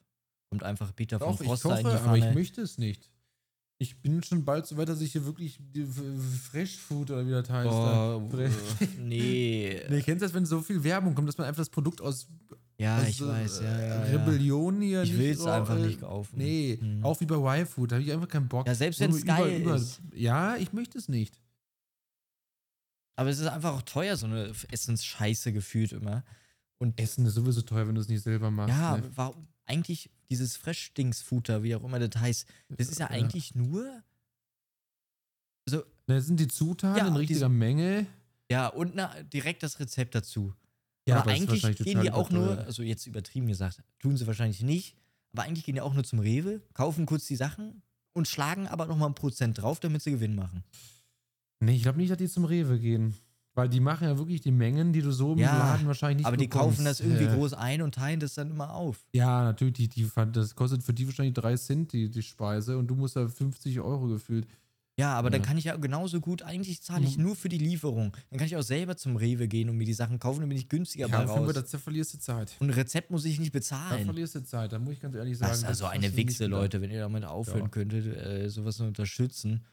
Kommt einfach Peter Doch, von ich Froster in die koche, aber ich möchte es nicht. Ich bin schon bald so weit, dass ich hier wirklich Fresh Food oder wie das heißt. Oh, nee. <laughs> Nee, kennst du das, wenn so viel Werbung kommt, dass man einfach das Produkt aus, Ja, aus ich weiß. Ja, ja. Rebellion hier Ich will es so, einfach äh, nicht kaufen. Nee, Hm. auch wie bei Y-Food, da habe ich einfach keinen Bock. Ja, selbst wenn es geil über- ist. Ja, ich möchte es nicht. Aber es ist einfach auch teuer, so eine Essensscheiße gefühlt immer. Und Essen ist sowieso teuer, wenn du es nicht selber machst. ja, ne? warum eigentlich dieses Fresh-Dings-Futter, wie auch immer das heißt, das ist ja Ja. eigentlich nur. Also, Das sind die Zutaten Ja, in richtiger diese- Menge. ja, und na, direkt das Rezept dazu. Ja, aber eigentlich gehen die auch nur, also jetzt übertrieben gesagt, tun sie wahrscheinlich nicht, aber eigentlich gehen die auch nur zum Rewe, kaufen kurz die Sachen und schlagen aber nochmal ein Prozent drauf, damit sie Gewinn machen. Nee, ich glaube nicht, dass die zum Rewe gehen. Weil die machen ja wirklich die Mengen, die du so im Ja, Laden wahrscheinlich nicht aber die bekommst. kaufen das irgendwie Äh, groß ein und teilen das dann immer auf. Ja, natürlich, die, die, das kostet für die wahrscheinlich 3 Cent, die, die Speise, und du musst da 50 Euro gefühlt. Ja, aber dann Ja. kann ich ja genauso gut, eigentlich zahle ich Mhm. nur für die Lieferung. Dann kann ich auch selber zum Rewe gehen und mir die Sachen kaufen, dann bin ich günstiger bei Ja, Fünfer, raus. das da verlierst du Zeit. Und ein Rezept muss ich nicht Da bezahlen. verlierst du Zeit, da muss ich ganz ehrlich sagen. Das ist also hast eine Wichse. Leute, wenn ihr damit aufhören Ja. könntet, äh, sowas zu unterstützen.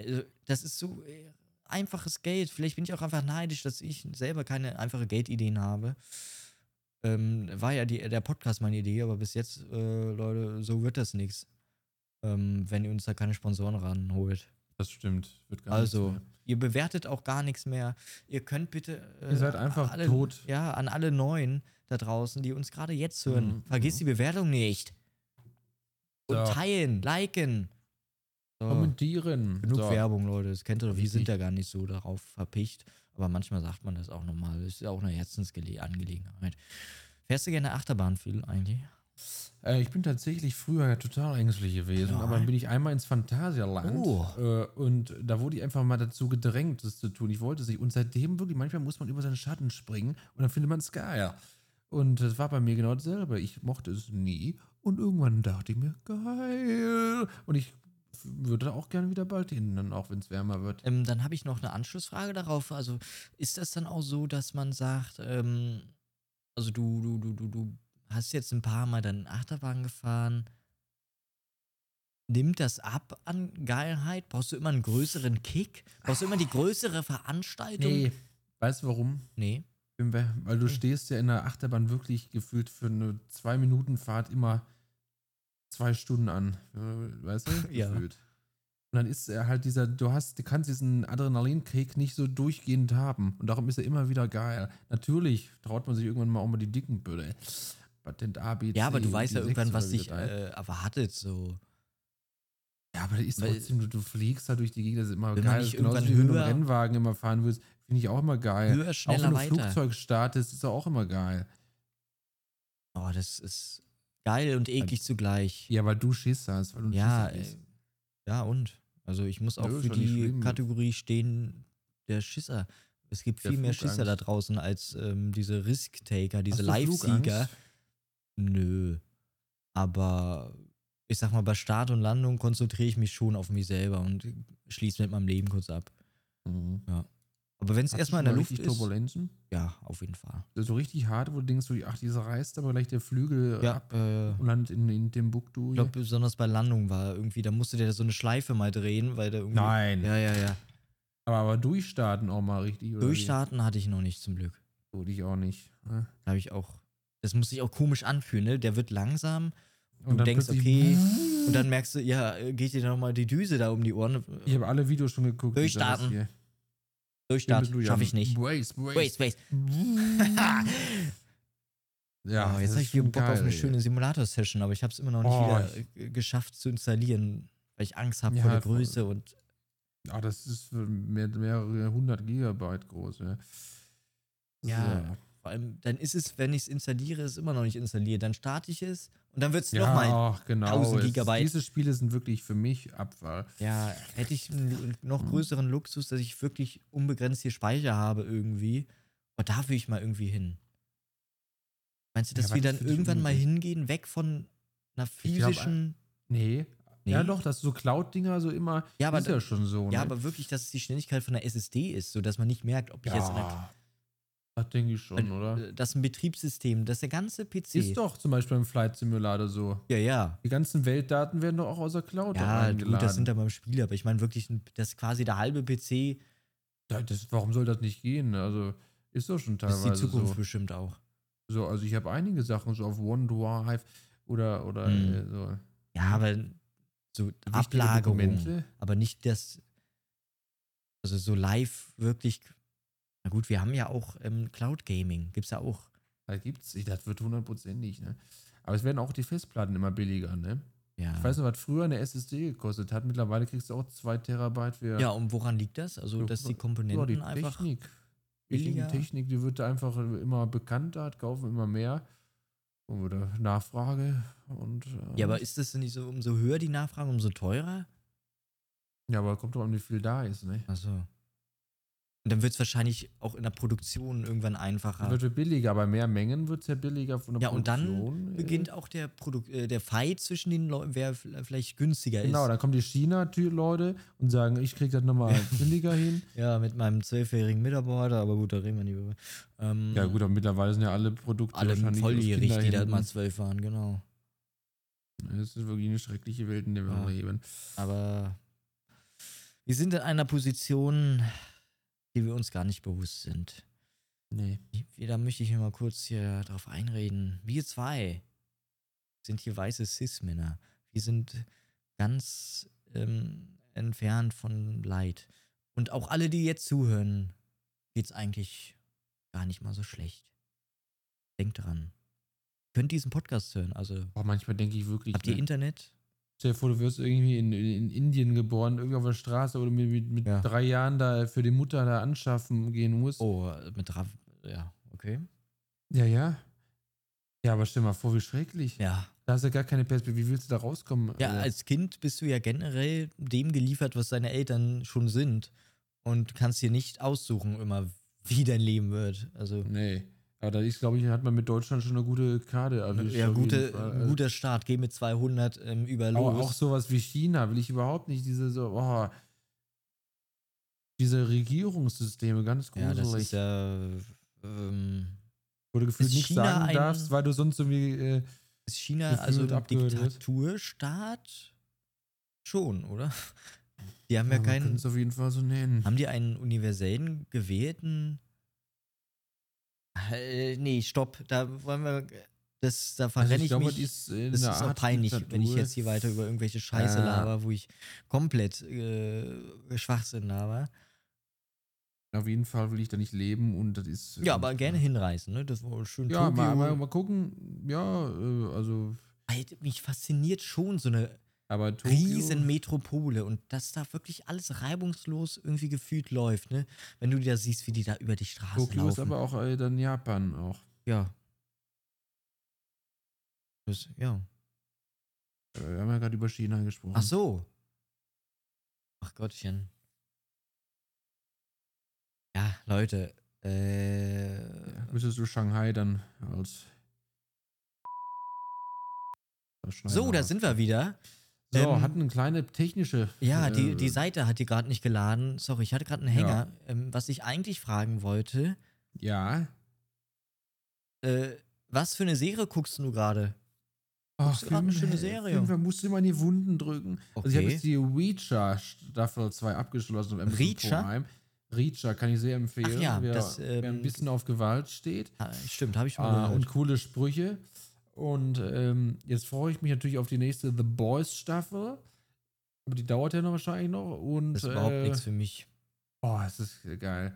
Also, das ist so äh, einfaches Geld. Vielleicht bin ich auch einfach neidisch, dass ich selber keine einfache Geldideen habe. Ähm, war ja die, der Podcast meine Idee, aber bis jetzt, äh, Leute, so wird das nichts. Ähm, wenn ihr uns da keine Sponsoren ranholt. Das stimmt. Wird gar Also, ihr bewertet auch gar nichts mehr. Ihr könnt bitte. Äh, Ihr seid einfach alle, tot. Ja, an alle Neuen da draußen, die uns gerade jetzt hören. Mhm, Vergesst die Bewertung nicht. Und So. teilen, liken. So. Kommentieren. Genug So. Werbung, Leute. Das kennt ihr doch. Wir sind ja gar nicht so darauf verpicht. Aber manchmal sagt man das auch nochmal. Das ist ja auch eine Herzensangelegenheit. Fährst du gerne Achterbahn viel eigentlich? Äh, ich bin tatsächlich früher total ängstlich gewesen, aber dann bin ich einmal ins Phantasialand Oh. äh, und da wurde ich einfach mal dazu gedrängt, das zu tun. Ich wollte es nicht. Und seitdem wirklich, manchmal muss man über seinen Schatten springen und dann findet man es geil. Und das war bei mir genau dasselbe. Ich mochte es nie und irgendwann dachte ich mir, geil. Und ich würde da auch gerne wieder bald hin, dann auch wenn es wärmer wird. Ähm, dann habe ich noch eine Anschlussfrage darauf. Also ist das dann auch so, dass man sagt, ähm, also du, du, du, du, du hast jetzt ein paar Mal deinen Achterbahn gefahren. Nimmt das ab an Geilheit? Brauchst du immer einen größeren Kick? Brauchst du immer die größere Veranstaltung? Nee, weißt du warum? Nee. Weil du stehst ja in der Achterbahn wirklich gefühlt für eine zwei Minuten Fahrt immer zwei Stunden an. äh, Weißt du? <laughs> Ja. Gefühlt. Und dann ist er halt dieser, du hast, du kannst diesen Adrenalinkick nicht so durchgehend haben. Und darum ist er immer wieder geil. Natürlich traut man sich irgendwann mal auch mal die dicken Böde. Patent A, B, C. Ja, aber du weißt ja irgendwann, was dich äh, erwartet. So. Ja, aber ist weil- trotzdem, du, du fliegst da durch die Gegend, das ist immer Wenn man geil. nicht Das ist genauso irgendwann wie wenn du einen Rennwagen immer fahren willst, finde ich auch immer geil. Höher, auch schneller, wenn du weiter. Flugzeug startest, ist auch immer geil. Oh, das ist geil und eklig zugleich. Ja, weil du Schiss hast, weil du Ja, Schisser äh, bist. ja und? Also ich muss auch ist für nicht die. Kategorie stehen, der Schisser. Es gibt Der viel mehr Flugangst. Schisser da draußen als ähm, diese Risk-Taker, diese Live-Sieger. Nö. Aber ich sag mal, bei Start und Landung konzentriere ich mich schon auf mich selber und schließe mit meinem Leben kurz ab. Mhm. Aber wenn es erstmal in der Luft ist, Turbulenzen? ja, auf jeden Fall. So richtig hart, wo du denkst, so, ach, dieser reißt aber gleich der Flügel Ja, ab äh, und landet in, in Timbuktu. ich glaube, besonders bei Landung war irgendwie, da musste der so eine Schleife mal drehen, weil der irgendwie. Nein. Ja, ja, ja. aber, aber durchstarten auch mal richtig. Oder Durchstarten hatte ich noch nicht zum Glück. Wie? Würde ich auch nicht. ne? Da habe ich auch. Das muss sich auch komisch anfühlen, ne? Der wird langsam. Und du denkst, okay. <laughs> Und dann merkst du, ja, geht dir nochmal die Düse da um die Ohren. Ich habe alle Videos schon geguckt. Durchstarten. die das hier- Durchstart, du ja- schaffe ich nicht. Waste, waste. Waste, waste. Ja, oh, jetzt habe ich wieder Bock auf geil, eine ey. schöne Simulator-Session, aber ich habe es immer noch nicht Oh, wieder geschafft zu installieren, weil ich Angst habe Ja, vor der. Größe und Ah, das ist mehr, mehrere hundert Gigabyte groß. Ja. Ja. Vor allem, dann ist es, wenn ich es installiere, ist es immer noch nicht installiert. Dann starte ich es und dann wird es Ja, nochmal. genau. 1000 Es- Gigabyte. Diese Spiele sind wirklich für mich Abfall. Ja, hätte ich einen Mhm. noch größeren Luxus, dass ich wirklich unbegrenzt hier Speicher habe irgendwie. Aber da will ich mal irgendwie hin. Meinst du, Ja, dass aber wir dann irgendwann mal hingehen, weg von einer Ich glaub, physischen. Nee. Nee? Ja, doch, dass so Cloud-Dinger so immer. Ja, aber ist ja schon so. Ja, ne? aber wirklich, dass es die Schnelligkeit von der SSD ist, sodass man nicht merkt, ob ich jetzt. Das denke ich schon, oder? äh, Das ist ein Betriebssystem, das der ganze PC. Ist doch zum Beispiel im Flight Simulator so. Ja, ja. Die ganzen Weltdaten werden doch auch aus der Cloud Ja, gut, das sind dann beim Spiel, aber ich meine wirklich, das ist quasi der halbe PC. Ja, das, warum soll das nicht gehen? Also, ist doch schon Das ist teilweise die Zukunft so. bestimmt auch. so. Also, ich habe einige Sachen so auf OneDrive oder, oder äh, so. Ja, aber so Wichtige Ablagerung. Dokumente. aber nicht das, also so live wirklich. Na gut, wir haben ja auch ähm, Cloud Gaming, gibt's ja auch. Da gibt's, das wird hundertprozentig, ne? Aber es werden auch die Festplatten immer billiger, ne? Ja. Ich weiß noch, was früher eine SSD gekostet hat. Mittlerweile kriegst du auch 2 Terabyte für. ja, und woran liegt das? Also, So, dass die ja, Komponenten die einfach. Technik. Billiger. Technik, die wird einfach immer bekannter, kaufen immer mehr. Wieder Nachfrage. Und, äh, Ja, aber ist das denn nicht so, umso höher die Nachfrage, umso teurer? ja, aber kommt drauf an, wie viel da ist, ne? Achso. Und dann wird es wahrscheinlich auch in der Produktion irgendwann einfacher. wird ja billiger, aber mehr Mengen wird es ja billiger von der Ja, und Produktion. dann äh, beginnt auch der, Produk äh, der Fight zwischen den Leuten, wer vielleicht günstiger Genau, ist. dann kommen die China-Leute und sagen, ich krieg das nochmal <laughs> billiger hin. Ja, mit meinem zwölfjährigen Mitarbeiter, aber gut, da reden wir nicht über. Ähm, Ja gut, aber mittlerweile sind ja alle Produkte alle volljährig, die da mal zwölf waren, genau. Das ist wirklich eine schreckliche Welt, in der wir Ja. leben. Aber wir sind in einer Position, die wir uns gar nicht bewusst sind. Nee. Da möchte ich mir mal kurz hier drauf einreden. Wir zwei sind hier weiße Cis-Männer. Wir sind ganz ähm, entfernt von Leid. Und auch alle, die jetzt zuhören, geht's eigentlich gar nicht mal so schlecht. Denkt dran. Ihr könnt diesen Podcast hören. Also, Boah, manchmal denke ich wirklich, habt ihr ne? Internet? Stell dir vor, du wirst irgendwie in, in Indien geboren, irgendwie auf der Straße oder mit, mit, mit Ja. drei Jahren da für die Mutter da anschaffen gehen musst. Oh, mit Rav. Ja, okay. Ja, ja. Ja, aber stell mal vor, wie schrecklich. Ja. Da hast du ja gar keine Perspektive. Wie willst du da rauskommen? Ja, Also, als Kind bist du ja generell dem geliefert, was deine Eltern schon sind. Und kannst dir nicht aussuchen, immer, wie dein Leben wird. Also, nee. Aber da ist, glaube ich, hat man mit Deutschland schon eine gute Karte erwischt. ja, gute, Also, guter Start. Geh mit 200 ähm, über aber los. auch sowas wie China will ich überhaupt nicht. Diese so, oh, diese Regierungssysteme, ganz ja, gruselig. das ist ja. Ähm, wo du gefühlt nichts China sagen darfst, weil du sonst irgendwie. Äh, ist China also ein. Diktaturstaat? Schon, oder? Die haben ja, ja, keinen. es auf jeden Fall so nennen. Haben die einen universellen gewählten. Äh, nee, stopp. Da wollen wir. Das, da Also verrenne ich, glaube, mich. das ist, äh, Das ist auch Art peinlich, wenn ich jetzt hier weiter über irgendwelche Scheiße Ja. laber, wo ich komplett äh, Schwachsinn laber. Auf jeden Fall will ich da nicht leben und das ist. Ja, aber gerne hinreißen, ne? Das war schön. Ja, mal, mal, mal gucken. Ja, äh, also. Alter, mich fasziniert schon so eine Aber Tokio, riesen Metropole und dass da wirklich alles reibungslos irgendwie gefühlt läuft, ne? Wenn du da siehst, wie die da über die Straße Tokio ist laufen. aber auch äh, dann Japan auch. ja. Das, ja. Äh, Wir haben ja gerade über China gesprochen. Ach so. Ach Gottchen. Ja, Leute. Äh, Ja, müsstest du Shanghai dann als. so, da sind wir wieder. So, ähm, hatten eine kleine technische. Ja, die, äh, die Seite hat die gerade nicht geladen. Sorry, ich hatte gerade einen Ja. Hänger. Ähm, was ich eigentlich fragen wollte, Ja. äh, was für eine Serie guckst du gerade? Ach, du gerade eine schöne Serie? Film, man musste immer in die Wunden drücken. Also ich habe Okay. jetzt die Reacher Staffel 2 abgeschlossen. Amazon Reacher? Reacher kann ich sehr empfehlen. Ach ja, wer, das, wer ein ähm, bisschen auf Gewalt steht. Ah, stimmt, habe ich mal Ah, und coole Sprüche. Und ähm, jetzt freue ich mich natürlich auf die nächste The Boys Staffel. Aber die dauert ja noch wahrscheinlich noch. Und, Das ist überhaupt äh, nichts für mich. Oh, es ist geil.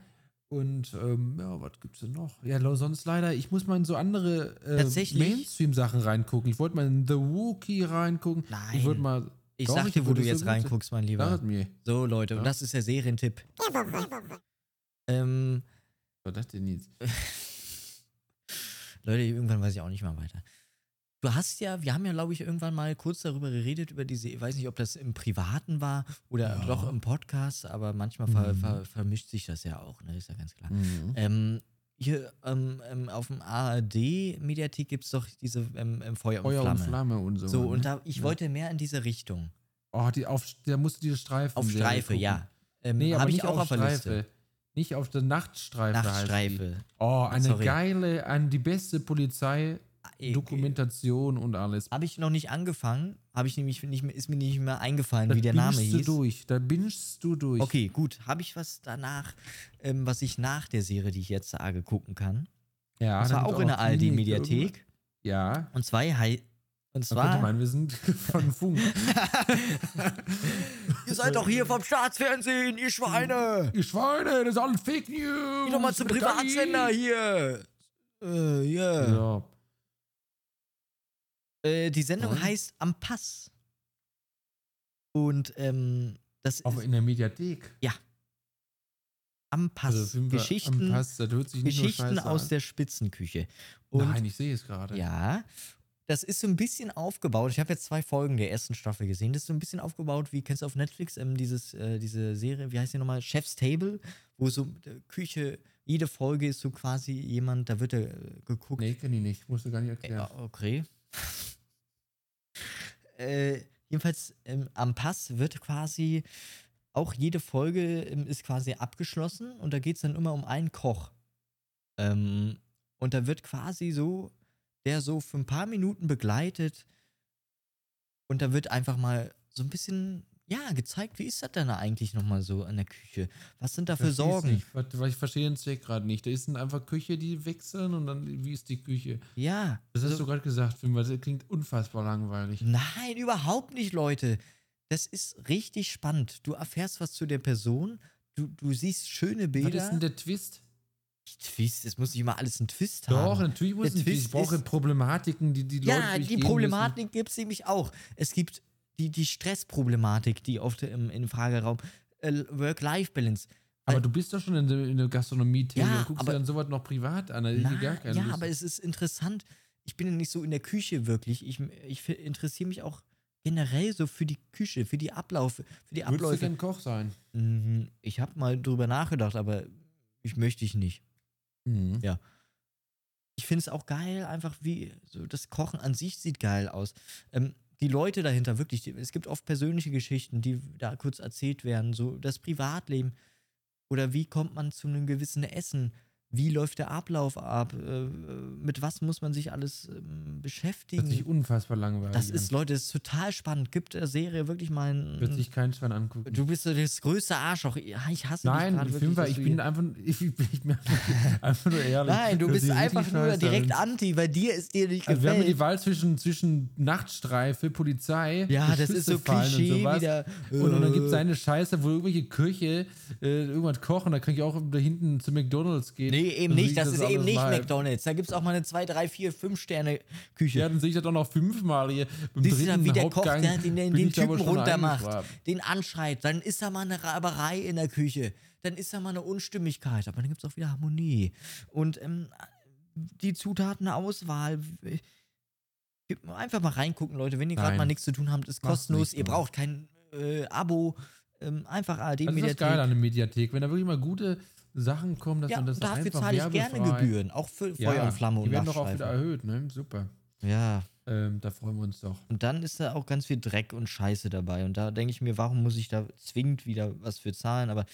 Und ähm, ja, was gibt's denn noch? Ja, sonst leider, ich muss mal in so andere äh? Mainstream-Sachen reingucken. Ich wollte mal in The Wookiee reingucken. Nein. Ich wollte mal. Ich Doch, sag dir, wo du jetzt reinguckst, mein Lieber. Mir. So, Leute, Ja. und das ist der Serientipp. Ähm, Was das denn jetzt? <laughs> Leute, irgendwann weiß ich auch nicht mal weiter. Du hast ja, wir haben ja, glaube ich, irgendwann mal kurz darüber geredet, über diese, ich weiß nicht, ob das im Privaten war oder Ja. doch im Podcast, aber manchmal ver, Mhm. ver, vermischt sich das ja auch, ne? Ist ja ganz klar. Mhm. Ähm, hier ähm, ähm, auf dem ARD-Mediathek gibt es doch diese ähm, ähm, Feuer, Feuer und und Flamme. Flamme und so. So, ne? und da, ich Ja. wollte mehr in diese Richtung. Oh, die auf, da musst du diese Streifen. Auf Streife, ja. Ähm, Nee, Habe ich auch auf der Streife. Liste. Nicht auf der Nachtstreife. Nachtstreife. Oh, eine Sorry. geile, an die beste Polizei, Dokumentation und alles. Habe ich noch nicht angefangen, habe ich nämlich nicht mehr, ist mir nicht mehr eingefallen, Da wie der Name bingst du hieß. durch, da bingst du durch. Okay, gut. Habe ich was danach, ähm, was ich nach der Serie, die ich jetzt sage, gucken kann? Ja, dann zwar gibt's auch in der ARD-Mediathek. irgendwas. Ja. Und zwar, hei- und Man könnte zwar, meinen, wir sind von Funk. <laughs> ihr seid doch hier vom Staatsfernsehen, ihr Schweine! Ihr Schweine, das ist alles Fake News. Geh doch mal zum Privatsender hier! Äh, ja. Ja. Äh, die Sendung Und? heißt Am Pass. Und ähm, das Auch ist in der Mediathek. Am Pass. Also Geschichten, am Pass, Geschichten aus an. der Spitzenküche. Und Nein, ich sehe es gerade. ja, das ist so ein bisschen aufgebaut. Ich habe jetzt zwei Folgen der ersten Staffel gesehen. Das ist so ein bisschen aufgebaut, wie kennst du auf Netflix ähm, dieses, äh, diese Serie, wie heißt die nochmal? Chef's Table, wo so äh, Küche, jede Folge ist so quasi jemand, da wird er äh, geguckt. Nee, kenn ich nicht. Musst du gar nicht erklären. Ja, okay. Äh, jedenfalls ähm, am Pass wird quasi auch jede Folge ähm, ist quasi abgeschlossen und da geht es dann immer um einen Koch. Ähm, und da wird quasi so, der so für ein paar Minuten begleitet und da wird einfach mal so ein bisschen, ja, gezeigt, wie ist das denn eigentlich nochmal so an der Küche? Was sind da für Sorgen? Nicht, weil ich verstehe den Zweck gerade nicht. Da ist dann einfach Küche, die wechseln und dann, wie ist die Küche? Ja. Das hast so- du gerade gesagt, Finn, weil das klingt unfassbar langweilig. Nein, überhaupt nicht, Leute. Das ist richtig spannend. Du erfährst was zu der Person, du, du siehst schöne Was Bilder. ist denn der Twist? Twist, es muss nicht immer alles einen Twist Doch, haben. natürlich muss ein Twist. Ich brauche Problematiken, die die Leute Ja, die Problematik gibt es nämlich auch. Es gibt die, die Stressproblematik, die oft im, im Frageraum. Äh, Work-Life-Balance. Aber du bist doch schon in der, in der Gastronomie tätig Ja, und guckst aber- dir dann sowas noch privat an. Na, gar keine ja, Lust. aber es ist interessant. Ich bin ja nicht so in der Küche wirklich. Ich, ich interessiere mich auch generell so für die Küche, für die Ablauf, für die Würdest du Abläufe. gern Koch sein? Mhm, Ich habe mal drüber nachgedacht, aber ich möchte ich nicht. Mhm. Ja. Ich finde es auch geil, einfach wie so das Kochen an sich sieht geil aus. Ähm, die Leute dahinter, wirklich, die, es gibt oft persönliche Geschichten, die da kurz erzählt werden, so das Privatleben. Oder wie kommt man zu einem gewissen Essen, wie läuft der Ablauf ab, äh, mit was muss man sich alles ähm, Hört sich beschäftigen. unfassbar langweilig Das ist, Leute, das ist total spannend. Gibt der Serie wirklich mal Wird ein. sich kein Schwein angucken. Du bist so das größte Arschloch. Ich hasse Nein, dich gerade wirklich. Ich bin einfach, ich, bin <laughs> einfach nur ehrlich. Nein, du Das bist ist einfach nur direkt anti, weil dir ist dir nicht Also wir haben gefällt. die Wahl zwischen, zwischen Nachtstreife, Polizei, Ja, das ist so Klischee und wieder. Und, und dann gibt es äh, eine Scheiße, wo irgendwelche Köche äh, irgendwas kochen, da kann ich auch da hinten zu McDonalds gehen. Nee, eben Dann sehe nicht. ich Das ist eben nicht mal. McDonalds. Da gibt es auch mal eine 2, 3, 4, 5 Sterne Küche. Ja, dann sehe ich das auch noch fünfmal hier. Beim Siehst du dritten dann, wie der Koch Hauptgang der, den, den, den Typen runtermacht, den anschreit. Dann ist da mal eine Raberei in der Küche. Dann ist da mal eine Unstimmigkeit. Aber dann gibt es auch wieder Harmonie. Und ähm, die Zutatenauswahl. Einfach mal reingucken, Leute. Wenn ihr gerade mal nichts zu tun habt, ist Mach's kostenlos. nicht, Ihr Mann. braucht kein äh, Abo. Ähm, einfach ARD Das ist das geil an der Mediathek, wenn da wirklich mal gute Sachen kommen, dass Ja, man das dafür einfach zahle ich gerne Gebühren. Auch für Ja, Feuer und Flamme die und werden doch auch wieder erhöht, ne? Super. Ja. Ähm, da freuen wir uns doch. Und dann ist da auch ganz viel Dreck und Scheiße dabei. Und da denke ich mir, warum muss ich da zwingend wieder was für zahlen? Aber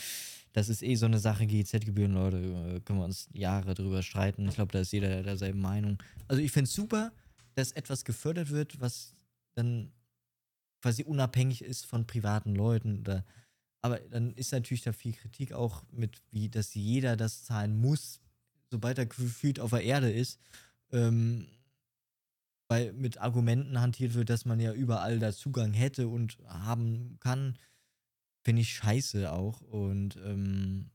das ist eh so eine Sache, GEZ-Gebühren, Leute, äh, können wir uns Jahre drüber streiten. Ich glaube, da ist jeder derselben Meinung. Also ich finde es super, dass etwas gefördert wird, was dann quasi unabhängig ist von privaten Leuten. Oder, aber dann ist natürlich da viel Kritik auch mit, wie dass jeder das zahlen muss, sobald er gefühlt auf der Erde ist. Ähm, weil mit Argumenten hantiert wird, dass man ja überall da Zugang hätte und haben kann, finde ich scheiße auch. Und ähm,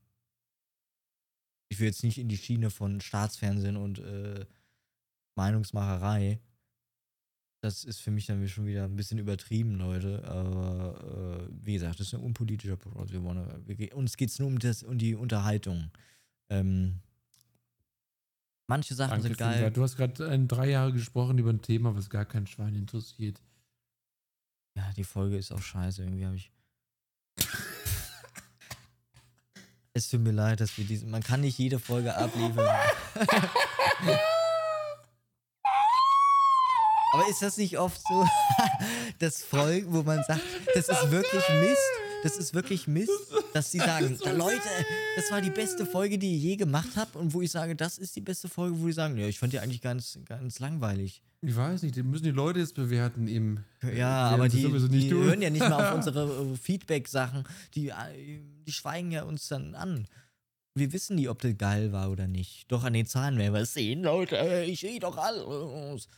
ich will jetzt nicht in die Schiene von Staatsfernsehen und äh, Meinungsmacherei. Das ist für mich dann schon wieder ein bisschen übertrieben, Leute. Aber äh, wie gesagt, das ist ein unpolitischer Podcast. Wir wollen, wir, uns geht es nur um, das, um die Unterhaltung. Ähm, manche Sachen Danke, sind geil. Fünfer. Du hast gerade äh, drei Jahre gesprochen über ein Thema, was gar kein Schwein interessiert. Ja, die Folge ist auch scheiße. Irgendwie habe ich. <laughs> es tut mir leid, dass wir diesen. Man kann nicht jede Folge abliefern. <laughs> Aber ist das nicht oft so, <laughs> dass Folgen, wo man sagt, das ist wirklich Mist, das ist wirklich Mist, dass sie sagen, Leute, das war die beste Folge, die ihr je gemacht habt und wo ich sage, das ist die beste Folge, wo die sagen, ja, ich fand die eigentlich ganz, ganz langweilig. Ich weiß nicht, die müssen die Leute jetzt bewerten im. Ja, aber die, die tun. hören ja nicht mal auf <laughs> unsere äh, Feedback-Sachen. Die, äh, die schweigen ja uns dann an. Wir wissen nie, ob das geil war oder nicht. Doch an den Zahlen werden wir es sehen, Leute. Ich sehe doch alles.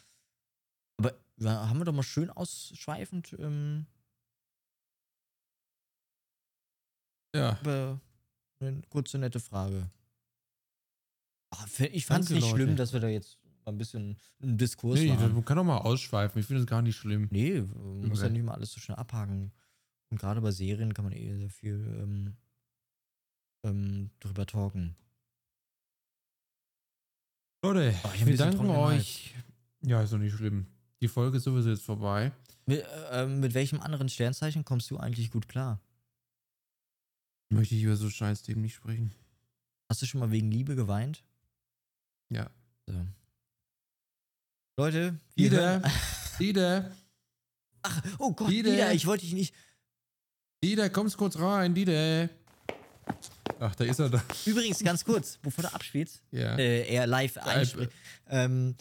Aber ja, haben wir doch mal schön ausschweifend ähm, Ja. über eine kurze, nette Frage. Ah, Ich fand es nicht Leute. schlimm, dass wir da jetzt mal ein bisschen einen Diskurs Nee, waren. man kann doch mal ausschweifen. Ich finde das gar nicht schlimm. Nee, man muss ja nicht mal alles so schnell abhaken. Und gerade bei Serien kann man eh sehr viel ähm, ähm, drüber talken. Leute, Oh, wir danken euch. Ja, ist doch nicht schlimm. Die Folge ist sowieso jetzt vorbei. Mit, äh, mit welchem anderen Sternzeichen kommst du eigentlich gut klar? Möchte ich über so Scheißthemen nicht sprechen. Hast du schon mal wegen Liebe geweint? Ja. So. Leute, hören- <laughs> Dieter, Ach, oh Gott. Dieter, ich wollte dich nicht. Dieter, kommst kurz rein, Dieter. Ach, da ist er da. Übrigens, ganz kurz, bevor du abspielst, Ja. äh, er live einspricht. Ähm,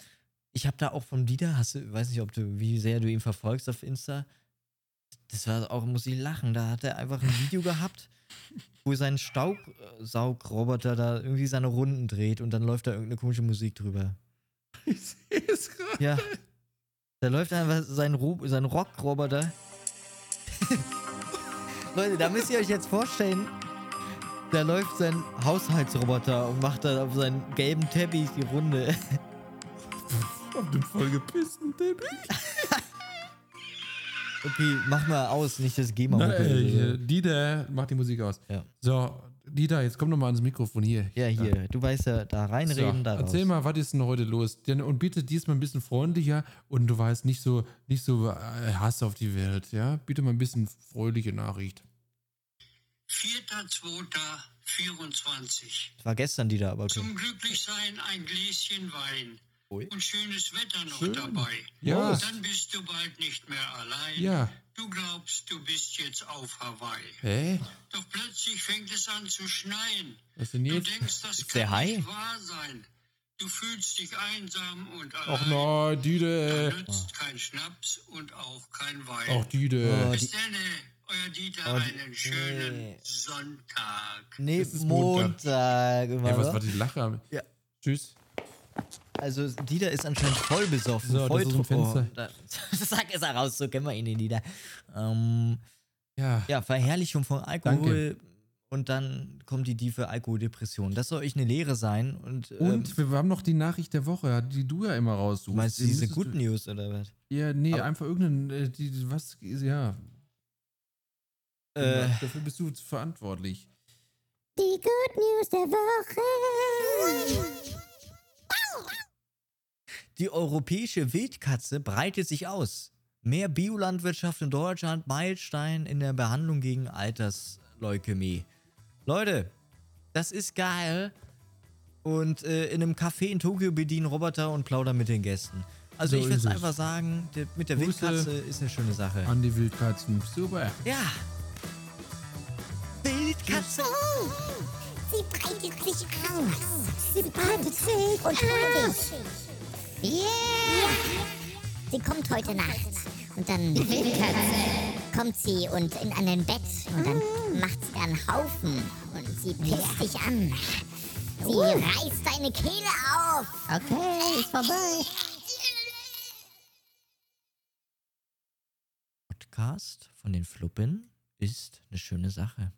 ich habe da auch von Dieter, hast du, weiß nicht, ob du, wie sehr du ihn verfolgst auf Insta. Das war auch, muss ich lachen. Da hat er einfach ein Video gehabt, wo sein Staubsaugroboter da irgendwie seine Runden dreht und dann läuft da irgendeine komische Musik drüber. Ich sehe es gerade. Ja. Da läuft einfach sein, Ro sein Rockroboter. <laughs> Leute, da müsst ihr euch jetzt vorstellen, da läuft sein Haushaltsroboter und macht da auf seinen gelben Teppich die Runde. Auf den vollgepissten Teppich. <laughs> Okay, mach mal aus, nicht das GEMA. Na, äh, Dieter, mach die Musik aus. Ja. So, Dieter, jetzt komm doch mal ans Mikrofon hier. ja, hier, du weißt ja, da So, reinreden, da raus. erzähl mal, was ist denn heute los? Denn- Und bitte diesmal ein bisschen freundlicher und du weißt nicht so, nicht so äh, Hass auf die Welt, ja? Bitte mal ein bisschen fröhliche Nachricht. 4.2.24. Das war gestern die da, aber okay. Zum Glücklichsein ein Gläschen Wein Ui. und schönes Wetter noch Schön. dabei. Ja. Dann bist du bald nicht mehr allein. Ja. Du glaubst, du bist jetzt auf Hawaii. Hä? Doch plötzlich fängt es an zu schneien. Was denn Du jetzt? denkst, das Ist der kann Hai? nicht wahr sein. Du fühlst dich einsam und Ach allein. nein, Da Dieter. nützt kein Schnaps und auch kein Wein. Ach, Dieter. Oh, Bis die- dann, euer Dieter, Oh, einen schönen nee. Sonntag. Nee, Montag. Montag. Ey, was oder? war die Lache? Ja. Tschüss. Also, Dieter ist anscheinend voll besoffen. So, voll <laughs> das ist Fenster. Oh, da, Sag es heraus, so kennen wir ihn, den Dieter. Ähm, Ja. ja, Verherrlichung von Alkohol. Und dann kommt die tiefe Alkoholdepression. Das soll euch eine Lehre sein. Und, Und ähm, wir haben noch die Nachricht der Woche, die du ja immer raussuchst. meinst du Die diese Good News oder was? Ja, nee, Aber- einfach irgendeinen, äh, die, was, ja. Äh, Dafür bist du verantwortlich. Die Good News der Woche. Die europäische Wildkatze breitet sich aus. Mehr Biolandwirtschaft in Deutschland, Meilenstein in der Behandlung gegen Altersleukämie. Leute, das ist geil. Und äh, in einem Café in Tokio bedienen Roboter und plaudern mit den Gästen. Also So ich würde einfach sagen, der, mit der Grüße. Wildkatze ist eine schöne Sache. An die Wildkatzen. Super. Ja. Wildkatze. Sie breitet sich aus. Sie breitet sich und aus. Yeah. Sie kommt heute Nacht. Und dann kommt sie und in an ein Bett. Und dann macht sie einen Haufen. Und sie pisst dich an. Sie reißt deine Kehle auf. Okay, ist vorbei. Podcast von den Fluppen ist eine schöne Sache.